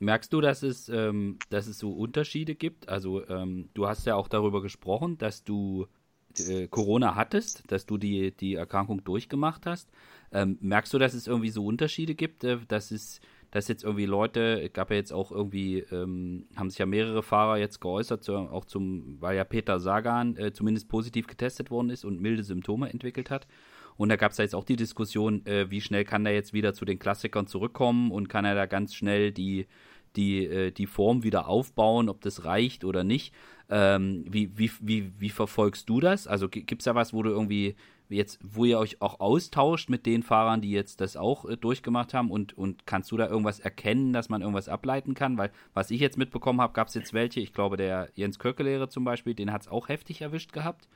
Merkst du, dass es, ähm, dass es so Unterschiede gibt? Also ähm, du hast ja auch darüber gesprochen, dass du äh, Corona hattest, dass du die, die Erkrankung durchgemacht hast. Ähm, merkst du, dass es irgendwie so Unterschiede gibt, äh, dass es dass jetzt irgendwie Leute, gab ja jetzt auch irgendwie, ähm, haben sich ja mehrere Fahrer jetzt geäußert, auch zum, weil ja Peter Sagan äh, zumindest positiv getestet worden ist und milde Symptome entwickelt hat. Und da gab es ja jetzt auch die Diskussion, äh, wie schnell kann er jetzt wieder zu den Klassikern zurückkommen und kann er da ganz schnell die, die, äh, die Form wieder aufbauen, ob das reicht oder nicht. Ähm, wie, wie, wie, wie verfolgst du das? Also gibt es da was, wo du irgendwie jetzt, wo ihr euch auch austauscht mit den Fahrern, die jetzt das auch äh, durchgemacht haben und, und kannst du da irgendwas erkennen, dass man irgendwas ableiten kann? Weil was ich jetzt mitbekommen habe, gab es jetzt welche, ich glaube der Jens Köckelehre zum Beispiel, den hat es auch heftig erwischt gehabt.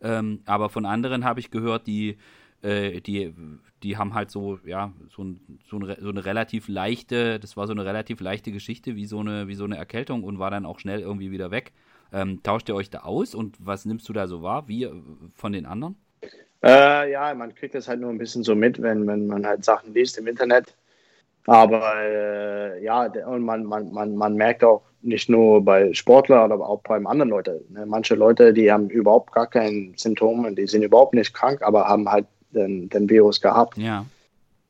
Ähm, aber von anderen habe ich gehört, die, äh, die, die haben halt so, ja, so, ein, so, eine, so, eine, relativ leichte, das war so eine relativ leichte Geschichte, wie so eine, wie so eine Erkältung und war dann auch schnell irgendwie wieder weg. Ähm, tauscht ihr euch da aus und was nimmst du da so wahr, wie von den anderen? Äh, ja, man kriegt das halt nur ein bisschen so mit, wenn, wenn man halt Sachen liest im Internet. Aber äh, ja, und man, man, man, man merkt auch nicht nur bei Sportlern, aber auch bei anderen Leuten. Ne? Manche Leute, die haben überhaupt gar keine Symptome, die sind überhaupt nicht krank, aber haben halt den, den Virus gehabt. Ja.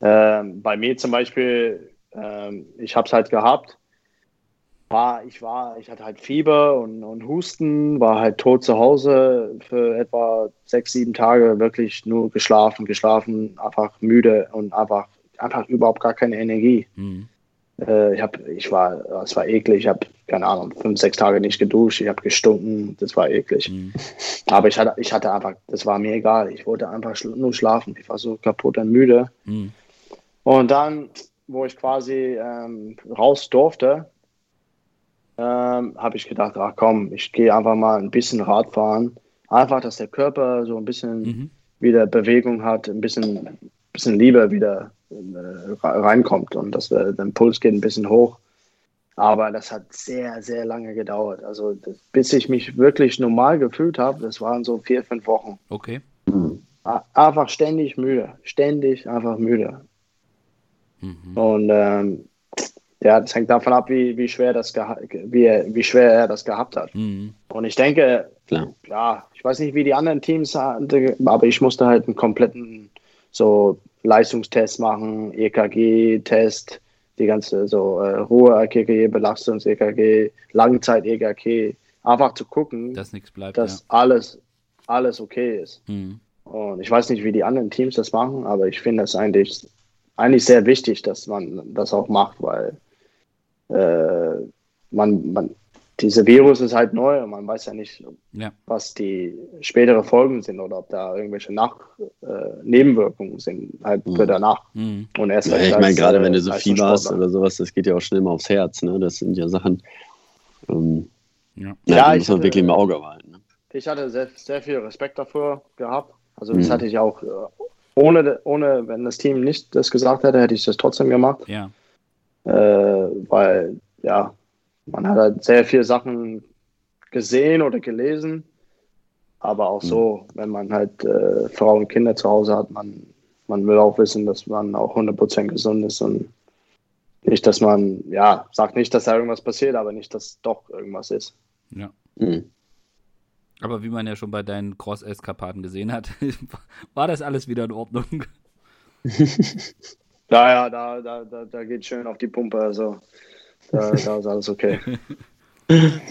Ähm, bei mir zum Beispiel, ähm, ich habe es halt gehabt war, ich war, ich hatte halt Fieber und, und Husten, war halt tot zu Hause für etwa sechs, sieben Tage, wirklich nur geschlafen, geschlafen, einfach müde und einfach, einfach überhaupt gar keine Energie. Mhm. Äh, ich habe, ich war, es war eklig, ich habe, keine Ahnung, fünf, sechs Tage nicht geduscht, ich habe gestunken, das war eklig. Mhm. Aber ich hatte, ich hatte einfach, das war mir egal, ich wollte einfach nur schlafen, ich war so kaputt und müde. Mhm. Und dann, wo ich quasi ähm, raus durfte, ähm, habe ich gedacht, ach komm, ich gehe einfach mal ein bisschen Radfahren. Einfach, dass der Körper so ein bisschen mhm. wieder Bewegung hat, ein bisschen, bisschen lieber wieder äh, reinkommt und dass äh, der Puls geht ein bisschen hoch. Aber das hat sehr, sehr lange gedauert. Also das, bis ich mich wirklich normal gefühlt habe, das waren so vier, fünf Wochen. Okay. Einfach ständig müde, ständig einfach müde. Mhm. Und ähm, ja, das hängt davon ab, wie, wie, schwer, das wie, wie schwer er das gehabt hat. Mhm. Und ich denke, Klar. ja, ich weiß nicht, wie die anderen Teams hatten, aber ich musste halt einen kompletten so Leistungstest machen, EKG-Test, die ganze so äh, Ruhe-EKG, Belastungs-EKG, Langzeit-EKG, einfach zu gucken, dass nichts bleibt, dass ja. alles, alles okay ist. Mhm. Und ich weiß nicht, wie die anderen Teams das machen, aber ich finde das eigentlich, eigentlich sehr wichtig, dass man das auch macht, weil äh, man, man, dieser Virus ist halt neu und man weiß ja nicht, ja. was die späteren Folgen sind oder ob da irgendwelche Nach äh, Nebenwirkungen sind, halt mhm. für danach. Mhm. Und erst ja, ich meine, gerade wenn du so viel warst oder sowas, das geht ja auch schnell mal aufs Herz. Ne? Das sind ja Sachen, ähm, ja, ja muss man hatte, wirklich im Auge behalten. Ne? Ich hatte sehr, sehr viel Respekt dafür gehabt. Also das mhm. hatte ich auch, äh, ohne, ohne, wenn das Team nicht das gesagt hätte, hätte ich das trotzdem gemacht. Ja äh, weil ja, man hat halt sehr viele Sachen gesehen oder gelesen, aber auch so, mhm. wenn man halt äh, Frauen und Kinder zu Hause hat, man, man will auch wissen, dass man auch 100% gesund ist und nicht, dass man, ja, sagt nicht, dass da irgendwas passiert, aber nicht, dass doch irgendwas ist. Ja. Mhm. Aber wie man ja schon bei deinen Cross-Eskapaden gesehen hat, war das alles wieder in Ordnung. Ja, ja, da, da, da, da geht schön auf die Pumpe. Also da, da ist alles okay.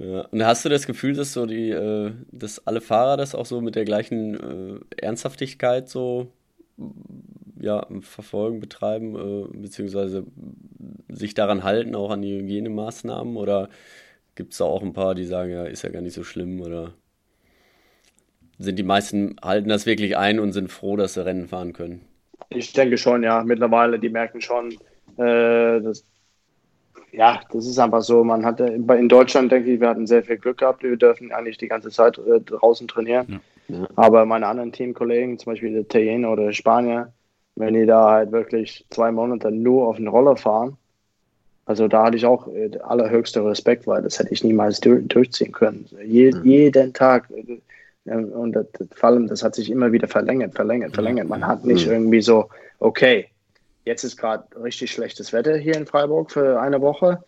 Ja. Und hast du das Gefühl, dass so die, äh, dass alle Fahrer das auch so mit der gleichen äh, Ernsthaftigkeit so ja, verfolgen, betreiben, äh, beziehungsweise sich daran halten, auch an die Hygienemaßnahmen? Oder gibt es da auch ein paar, die sagen, ja, ist ja gar nicht so schlimm? Oder sind die meisten, halten das wirklich ein und sind froh, dass sie Rennen fahren können? Ich denke schon, ja. Mittlerweile, die merken schon, äh, dass, ja, das ist einfach so. Man hatte in Deutschland, denke ich, wir hatten sehr viel Glück gehabt. Wir dürfen eigentlich die ganze Zeit äh, draußen trainieren. Ja. Aber meine anderen Teamkollegen, zum Beispiel Italiener oder Spanier, wenn die da halt wirklich zwei Monate nur auf den Roller fahren, also da hatte ich auch äh, allerhöchster Respekt, weil das hätte ich niemals durchziehen können. Je, mhm. Jeden Tag. Und das, vor allem, das hat sich immer wieder verlängert, verlängert, verlängert. Man hat nicht mhm. irgendwie so, okay, jetzt ist gerade richtig schlechtes Wetter hier in Freiburg für eine Woche.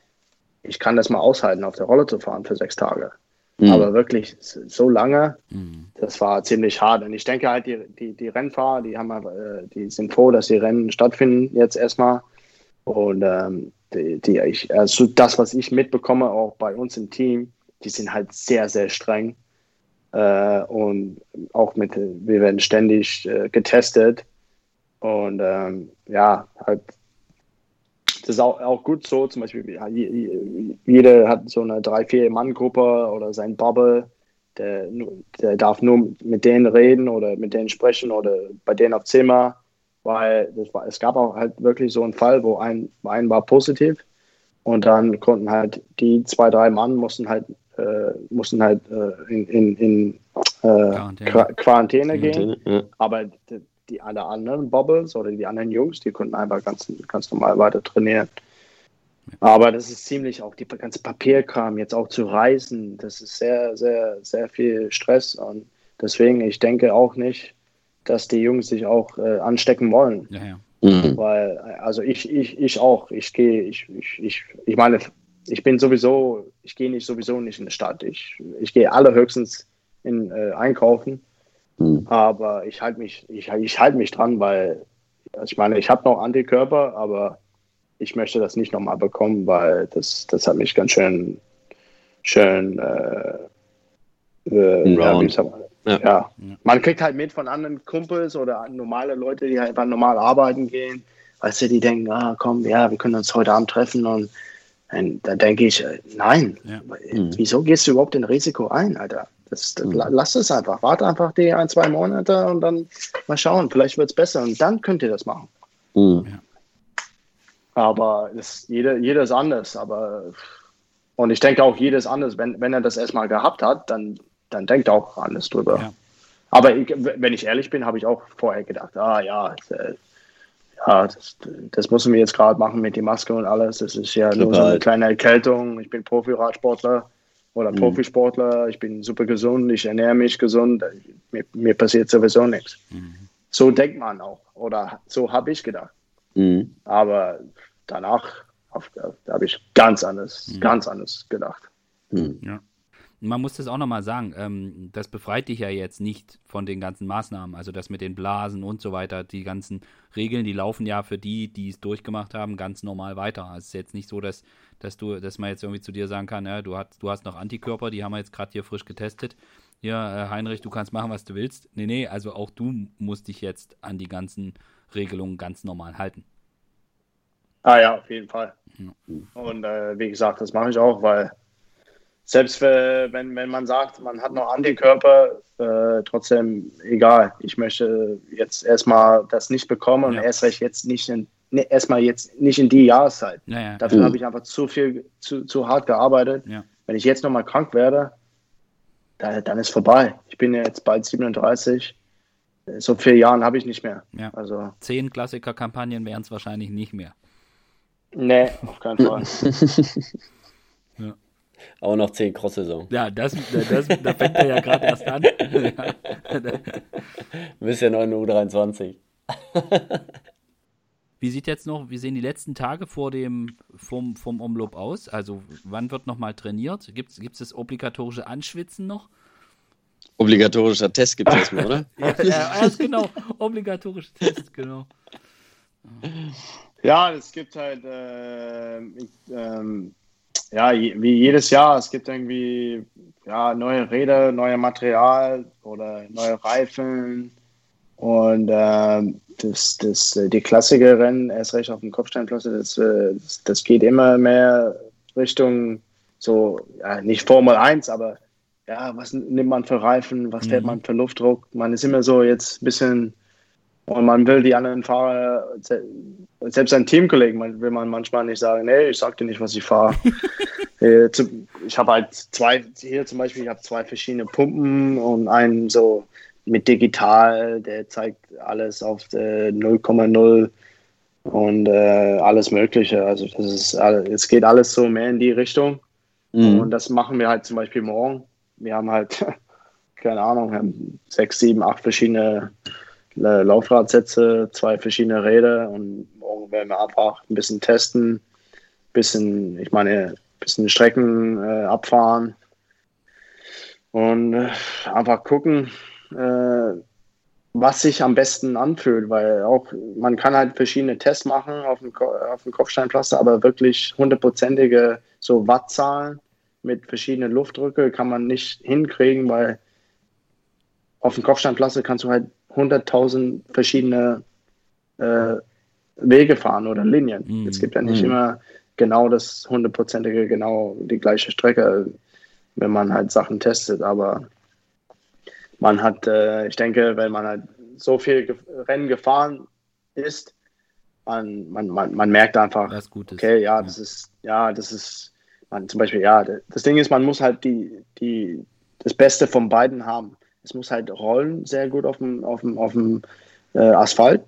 Ich kann das mal aushalten, auf der Rolle zu fahren für sechs Tage. Mhm. Aber wirklich so lange, mhm. das war ziemlich hart. Und ich denke halt, die, die, die Rennfahrer, die, haben, äh, die sind froh, dass die Rennen stattfinden jetzt erstmal. Und ähm, die, die ich, also das, was ich mitbekomme, auch bei uns im Team, die sind halt sehr, sehr streng. Äh, und auch mit, wir werden ständig äh, getestet. Und ähm, ja, halt, das ist auch, auch gut so. Zum Beispiel, ja, jeder hat so eine drei, vier Mann-Gruppe oder sein Bubble. Der, der darf nur mit denen reden oder mit denen sprechen oder bei denen auf Zimmer, weil war, es gab auch halt wirklich so einen Fall, wo ein, ein war positiv und dann konnten halt die zwei, drei Mann mussten halt äh, mussten halt äh, in, in, in äh, Quarantäne, Quarantäne gehen. Ja. Aber die, die alle anderen Bobbles oder die anderen Jungs, die konnten einfach ganz, ganz normal weiter trainieren. Aber das ist ziemlich auch die ganze Papierkram, jetzt auch zu reisen, das ist sehr, sehr, sehr viel Stress. Und deswegen, ich denke auch nicht, dass die Jungs sich auch äh, anstecken wollen. Ja, ja. Mhm. Weil, also ich, ich, ich auch. Ich gehe, ich, ich, ich, ich meine, ich bin sowieso, ich gehe nicht sowieso nicht in die Stadt. Ich, ich gehe allerhöchstens in äh, einkaufen. Mhm. Aber ich halte mich, ich, ich halte mich dran, weil ich meine, ich habe noch Antikörper, aber ich möchte das nicht nochmal bekommen, weil das, das hat mich ganz schön, schön äh, äh, ja, ja. ja. man kriegt halt mit von anderen Kumpels oder normale Leute, die halt einfach normal arbeiten gehen, weißt du, die denken, ah komm, ja, wir können uns heute Abend treffen und da denke ich, äh, nein, ja. Mhm. wieso gehst du überhaupt ein Risiko ein, Alter? Das, das, mhm. Lass es einfach, warte einfach die ein, zwei Monate und dann mal schauen, vielleicht wird es besser und dann könnt ihr das machen. Mhm. Aber das, jeder, jeder ist anders, aber und ich denke auch, jeder ist anders. Wenn, wenn er das erstmal gehabt hat, dann, dann denkt auch alles drüber. Ja. Aber ich, wenn ich ehrlich bin, habe ich auch vorher gedacht, ah ja, äh, ja, das, das müssen wir jetzt gerade machen mit der Maske und alles. Das ist ja Total. nur so eine kleine Erkältung. Ich bin Profi-Radsportler oder mhm. Profisportler. Ich bin super gesund. Ich ernähre mich gesund. Mir, mir passiert sowieso nichts. Mhm. So denkt man auch. Oder so habe ich gedacht. Mhm. Aber danach habe ich ganz anders, mhm. ganz anders gedacht. Mhm. Ja man muss das auch nochmal sagen, ähm, das befreit dich ja jetzt nicht von den ganzen Maßnahmen, also das mit den Blasen und so weiter, die ganzen Regeln, die laufen ja für die, die es durchgemacht haben, ganz normal weiter. Also es ist jetzt nicht so, dass, dass du, dass man jetzt irgendwie zu dir sagen kann, ja, du hast, du hast noch Antikörper, die haben wir jetzt gerade hier frisch getestet. Ja, äh, Heinrich, du kannst machen, was du willst. Nee, nee, also auch du musst dich jetzt an die ganzen Regelungen ganz normal halten. Ah ja, auf jeden Fall. Ja. Und äh, wie gesagt, das mache ich auch, weil selbst wenn, wenn man sagt, man hat noch Antikörper, äh, trotzdem egal. Ich möchte jetzt erstmal das nicht bekommen und ja. erst recht jetzt nicht in, ne, erstmal jetzt nicht in die Jahreszeit. Ja, ja. Dafür mhm. habe ich einfach zu viel, zu, zu hart gearbeitet. Wenn ich jetzt nochmal krank werde, da, dann ist vorbei. Ich bin jetzt bald 37. So vier Jahren habe ich nicht mehr. Also, Zehn Klassiker-Kampagnen wären es wahrscheinlich nicht mehr. Nee, auf keinen Fall. Auch noch 10 Cross-Saison. Ja, das, das, da fängt er ja gerade erst an. Du bist ja noch in der U23. Wie sieht jetzt noch, wie sehen die letzten Tage vor dem, vom, vom Omloop aus? Also wann wird nochmal trainiert? Gibt es das obligatorische Anschwitzen noch? Obligatorischer Test gibt es erstmal, oder? ja, ja, genau. Obligatorischer Test, genau. Ja, es gibt halt, äh, ich, ähm, ja, wie jedes Jahr, es gibt irgendwie ja, neue Räder, neue Material oder neue Reifen. Und äh, das, das, die Klassikerrennen, erst recht auf dem Kopfsteinplatte, das, das, das geht immer mehr Richtung so, ja, nicht Formel 1, aber ja, was nimmt man für Reifen, was fährt mhm. man für Luftdruck? Man ist immer so jetzt ein bisschen und man will die anderen Fahrer, selbst ein Teamkollegen, will man manchmal nicht sagen, nee, ich sag dir nicht, was ich fahre. Äh, ich habe halt zwei, hier zum Beispiel, ich habe zwei verschiedene Pumpen und einen so mit digital, der zeigt alles auf 0,0 und äh, alles Mögliche. Also das ist, es geht alles so mehr in die Richtung. Mhm. Und das machen wir halt zum Beispiel morgen. Wir haben halt, keine Ahnung, haben sechs, sieben, acht verschiedene äh, Laufradsätze, zwei verschiedene Räder und morgen werden wir einfach ein bisschen testen, bisschen, ich meine, ein bisschen Strecken äh, abfahren und äh, einfach gucken, äh, was sich am besten anfühlt, weil auch man kann halt verschiedene Tests machen auf dem, auf dem Kopfsteinpflaster, aber wirklich hundertprozentige so Wattzahlen mit verschiedenen Luftdrücke kann man nicht hinkriegen, weil auf dem Kopfsteinpflaster kannst du halt 100.000 verschiedene äh, Wege fahren oder Linien. Mhm. Es gibt ja nicht mhm. immer genau das hundertprozentige, genau die gleiche Strecke, wenn man halt Sachen testet. Aber man hat, äh, ich denke, wenn man halt so viel Ge Rennen gefahren ist, man, man, man, man merkt einfach, okay, ja, ja, das ist, ja, das ist, man, zum Beispiel, ja, das Ding ist, man muss halt die, die, das Beste von beiden haben. Es muss halt rollen sehr gut auf dem, auf dem, auf dem äh, Asphalt.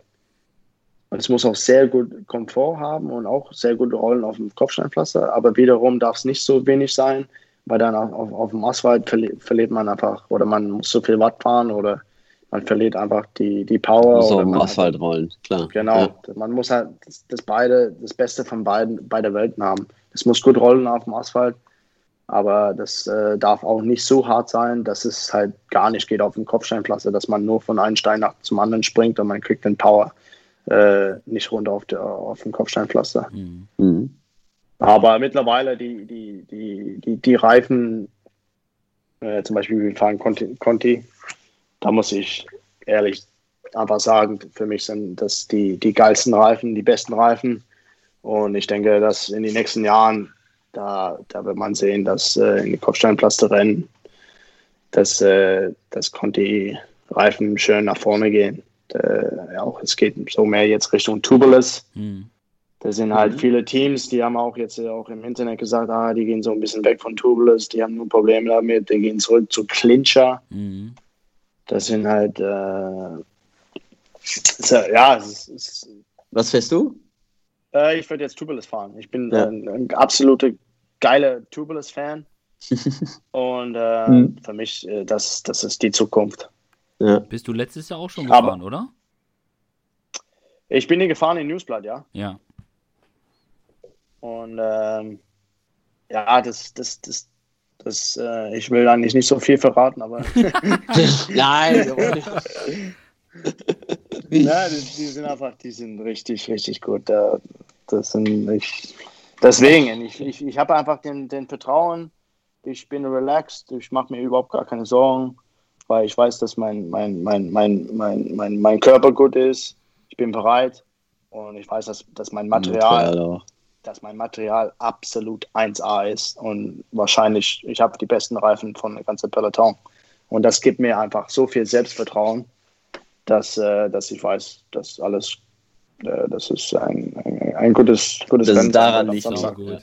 Und es muss auch sehr gut Komfort haben und auch sehr gut rollen auf dem Kopfsteinpflaster. Aber wiederum darf es nicht so wenig sein, weil dann auf, auf, auf dem Asphalt verli verliert man einfach oder man muss so viel Watt fahren oder man verliert einfach die, die Power. So im Asphalt rollen, klar. Genau. Ja. Man muss halt das, das, beide, das Beste von beiden, beide Welten haben. Es muss gut rollen auf dem Asphalt aber das äh, darf auch nicht so hart sein, dass es halt gar nicht geht auf dem Kopfsteinpflaster, dass man nur von einem Stein nach zum anderen springt und man kriegt den Power äh, nicht runter auf, der, auf dem Kopfsteinpflaster. Mhm. mhm. Aber mittlerweile die, die, die, die, die Reifen, äh, zum Beispiel wir fahren Conti, Conti, da muss ich ehrlich einfach sagen, für mich sind das die, die geilsten Reifen, die besten Reifen. Und ich denke, dass in den nächsten Jahren da, da wird man sehen, dass äh, in den Kopfsteinpflasterrennen, dass, äh, dass Conti Reifen schön nach vorne gehen. Äh, auch es geht so mehr jetzt Richtung Tubeless. Mhm. Da sind halt mhm. viele Teams, die haben auch jetzt auch im Internet gesagt, ah, die gehen so ein bisschen weg von Tubeless, die haben nur Probleme damit, die gehen zurück zu Clincher. Mhm. Das sind halt, äh, so, ja, es ist, Was fährst du? Äh, ich würde jetzt Tubeless fahren. Ich bin ja. ein, ein absoluter geiler Tubeless-Fan. Und äh, hm. für mich, äh, das, das ist die Zukunft. Ja. Bist du letztes Jahr auch schon gefahren, Aber, oder? Ich bin hier gefahren in Newsblatt, ja. Ja. Und ähm, ja, das, das, das, das, äh, ich will eigentlich nicht so viel verraten, aber. Nein, ja, die, die, sind einfach, die sind richtig, richtig gut. Das sind, ich, deswegen, ich, ich, ich habe einfach den, den Vertrauen, ich bin relaxed, ich mache mir überhaupt gar keine Sorgen, weil ich weiß, dass mein, mein, mein, mein, mein, mein, mein Körper gut ist, ich bin bereit. Und ich weiß, dass, dass mein Material, dass mein Material absolut 1A ist. Und wahrscheinlich, ich habe die besten Reifen von der ganzen Peloton. Und das gibt mir einfach so viel Selbstvertrauen, dass, äh, dass ich weiß, dass alles, das ist ein, ein, ein gutes, gutes das Rennen. daran nicht so gut.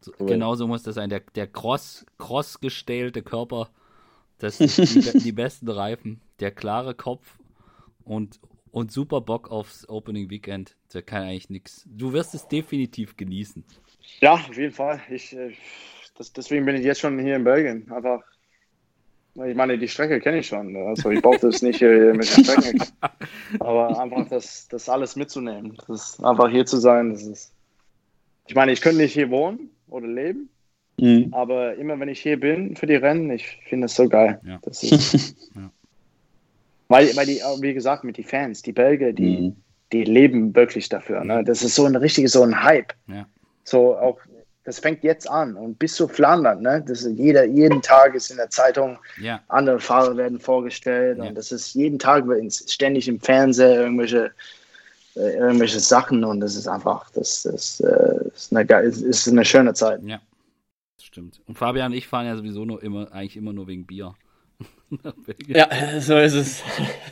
So, cool. Genauso muss das sein. Der, der cross, cross gestählte Körper, das die, die besten Reifen, der klare Kopf und, und super Bock aufs Opening Weekend. Der kann eigentlich nichts. Du wirst es definitiv genießen. Ja, auf jeden Fall. Ich, äh, das, deswegen bin ich jetzt schon hier in Belgien. Einfach ich meine, die Strecke kenne ich schon. Also ich brauche das nicht mit der Strecke. Aber einfach das, das alles mitzunehmen. Das einfach hier zu sein. Das ist ich meine, ich könnte nicht hier wohnen oder leben. Mhm. Aber immer wenn ich hier bin für die Rennen, ich finde es so geil. Ja. Das ist, ja. Weil, weil die, wie gesagt, mit den Fans, die Belgier, die, mhm. die leben wirklich dafür. Ne? Das ist so ein richtiges, so ein Hype. Ja. So auch das fängt jetzt an und bis zu Flandern, ne? Das ist jeder, jeden Tag ist in der Zeitung, ja. andere Fahrer werden vorgestellt ja. und das ist jeden Tag ständig im Fernsehen irgendwelche, äh, irgendwelche Sachen und das ist einfach, das, das äh, ist, eine, ist eine schöne Zeit. Ja, das stimmt. Und Fabian und ich fahren ja sowieso nur immer, eigentlich immer nur wegen Bier. ja, so ist es.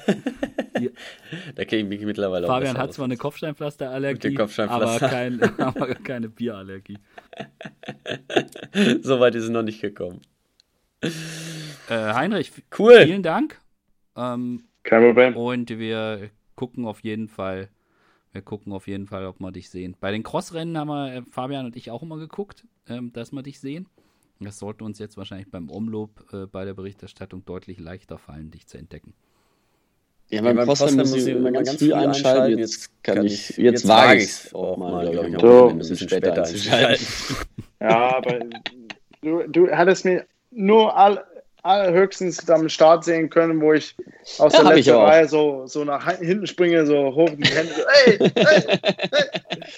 da kenne ich mich mittlerweile Fabian hat zwar eine Kopfsteinpflasterallergie, Kopfsteinpflaster. aber, kein, aber keine Bierallergie. so weit ist es noch nicht gekommen. Äh, Heinrich, cool. vielen Dank. Ähm, kein Problem. Und wir gucken auf jeden Fall, wir gucken auf jeden Fall, ob wir dich sehen. Bei den Crossrennen haben wir, äh, Fabian und ich auch immer geguckt, ähm, dass wir dich sehen. Das sollte uns jetzt wahrscheinlich beim Umlob äh, bei der Berichterstattung deutlich leichter fallen, dich zu entdecken. Ja, beim, ja, beim Posten muss ich immer ganz früh einschalten. Jetzt kann ich, jetzt, jetzt wage ich es auch mal, glaube ich, so. ein bisschen später einzuschalten. ja, aber du, du hättest mir nur all, allerhöchstens am Start sehen können, wo ich aus ja, der letzten Reihe so, so nach hinten springe, so hoch in die Hände, hey, hey, hey.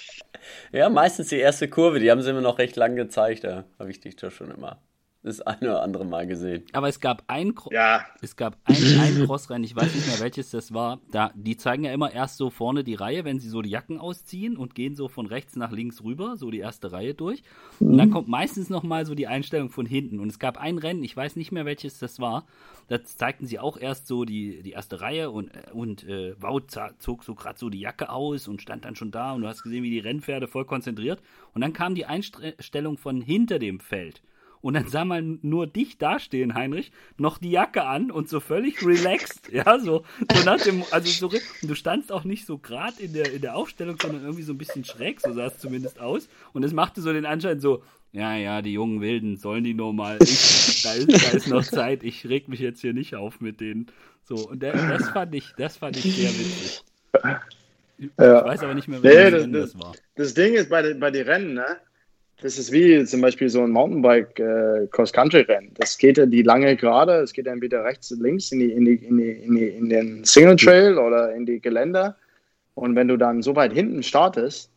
Ja, meistens die erste Kurve, die haben sie mir noch recht lang gezeigt, da habe ich dich doch schon immer das eine oder andere Mal gesehen. Aber es gab ein, ja. es gab ein, ein Crossrennen, ich weiß nicht mehr welches das war. Da, die zeigen ja immer erst so vorne die Reihe, wenn sie so die Jacken ausziehen und gehen so von rechts nach links rüber, so die erste Reihe durch. Mhm. Und dann kommt meistens nochmal so die Einstellung von hinten. Und es gab ein Rennen, ich weiß nicht mehr welches das war. Da zeigten sie auch erst so die, die erste Reihe und, und äh, Wout zog so gerade so die Jacke aus und stand dann schon da und du hast gesehen, wie die Rennpferde voll konzentriert. Und dann kam die Einstellung von hinter dem Feld und dann sah man nur dich dastehen, Heinrich, noch die Jacke an und so völlig relaxed, ja, so, so nach dem, also so, und du standst auch nicht so gerade in der, in der Aufstellung, sondern irgendwie so ein bisschen schräg, so sah es zumindest aus und es machte so den Anschein so, ja, ja, die jungen Wilden, sollen die nur mal, ich, da, ist, da ist noch Zeit, ich reg mich jetzt hier nicht auf mit denen, so, und der, das fand ich, das fand ich sehr witzig. Ich ja. weiß aber nicht mehr, wer nee, das, das, war. Das Ding ist bei den, bei den Rennen, ne? Das ist wie zum Beispiel so ein Mountainbike äh, Cross-Country-Rennen. Das geht ja die lange Gerade, es geht entweder rechts, links in, die, in, die, in, die, in, die, in den Single Trail oder in die Geländer. Und wenn du dann so weit hinten startest,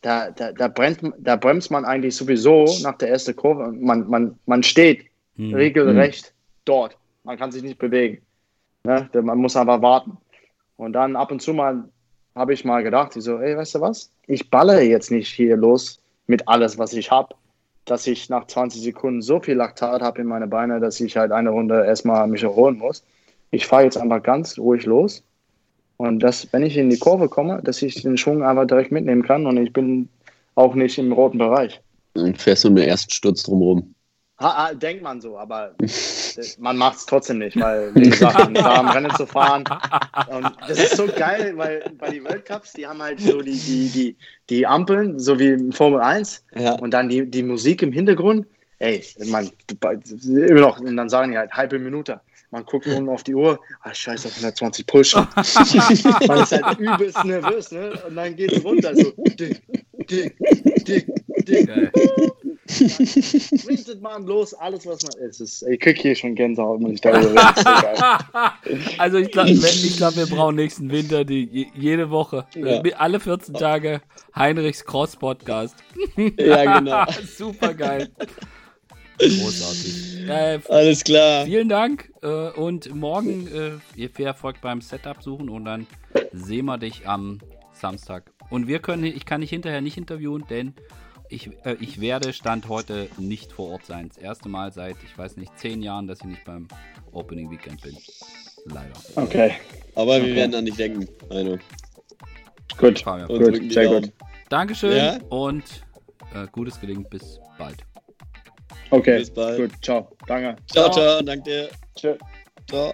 da, da, da, bremst, da bremst man eigentlich sowieso nach der ersten Kurve. Man, man, man steht hm. regelrecht hm. dort. Man kann sich nicht bewegen. Ne? Man muss einfach warten. Und dann ab und zu mal habe ich mal gedacht, ich so, ey, weißt du was? Ich balle jetzt nicht hier los mit alles, was ich habe, dass ich nach 20 Sekunden so viel Laktat habe in meine Beine, dass ich halt eine Runde erstmal mich erholen muss. Ich fahre jetzt einfach ganz ruhig los. Und dass, wenn ich in die Kurve komme, dass ich den Schwung einfach direkt mitnehmen kann und ich bin auch nicht im roten Bereich. Dann fährst du im ersten Sturz drumherum. Ha, ha, denkt man so, aber man macht es trotzdem nicht, weil, wie gesagt, da am Rennen zu fahren. Und das ist so geil, weil bei den Weltcups, die haben halt so die, die, die, die Ampeln, so wie in Formel 1, ja. und dann die, die Musik im Hintergrund. Ey, man, immer noch, und dann sagen die halt halbe Minute. Man guckt unten auf die Uhr, ah, scheiße, 120 Push. man ist halt übelst nervös, ne? Und dann geht es runter, so dick, dick, dick, Geil. Sprintet man los, alles was man ist. ist ich krieg hier schon Gänsehaut, muss ich darüber reden. also ich glaube, glaub, wir brauchen nächsten Winter die jede Woche, ja. alle 14 Tage Heinrichs Cross Podcast. ja, genau. Super geil. Großartig. Äh, Alles klar. Vielen Dank äh, und morgen äh, ihr viel Erfolg beim Setup suchen und dann sehen wir dich am Samstag. Und wir können, ich kann dich hinterher nicht interviewen, denn ich, äh, ich werde Stand heute nicht vor Ort sein. Das erste Mal seit, ich weiß nicht, zehn Jahren, dass ich nicht beim Opening Weekend bin. Leider. Okay. Aber okay. wir werden an dich denken, Heino. Gut, gut sehr gut. Dankeschön ja? und äh, gutes Gelingen. Bis bald. Okay, bis bald. Gut, ciao. Danke. Ciao, ciao, ciao danke dir. Tschö. Ciao.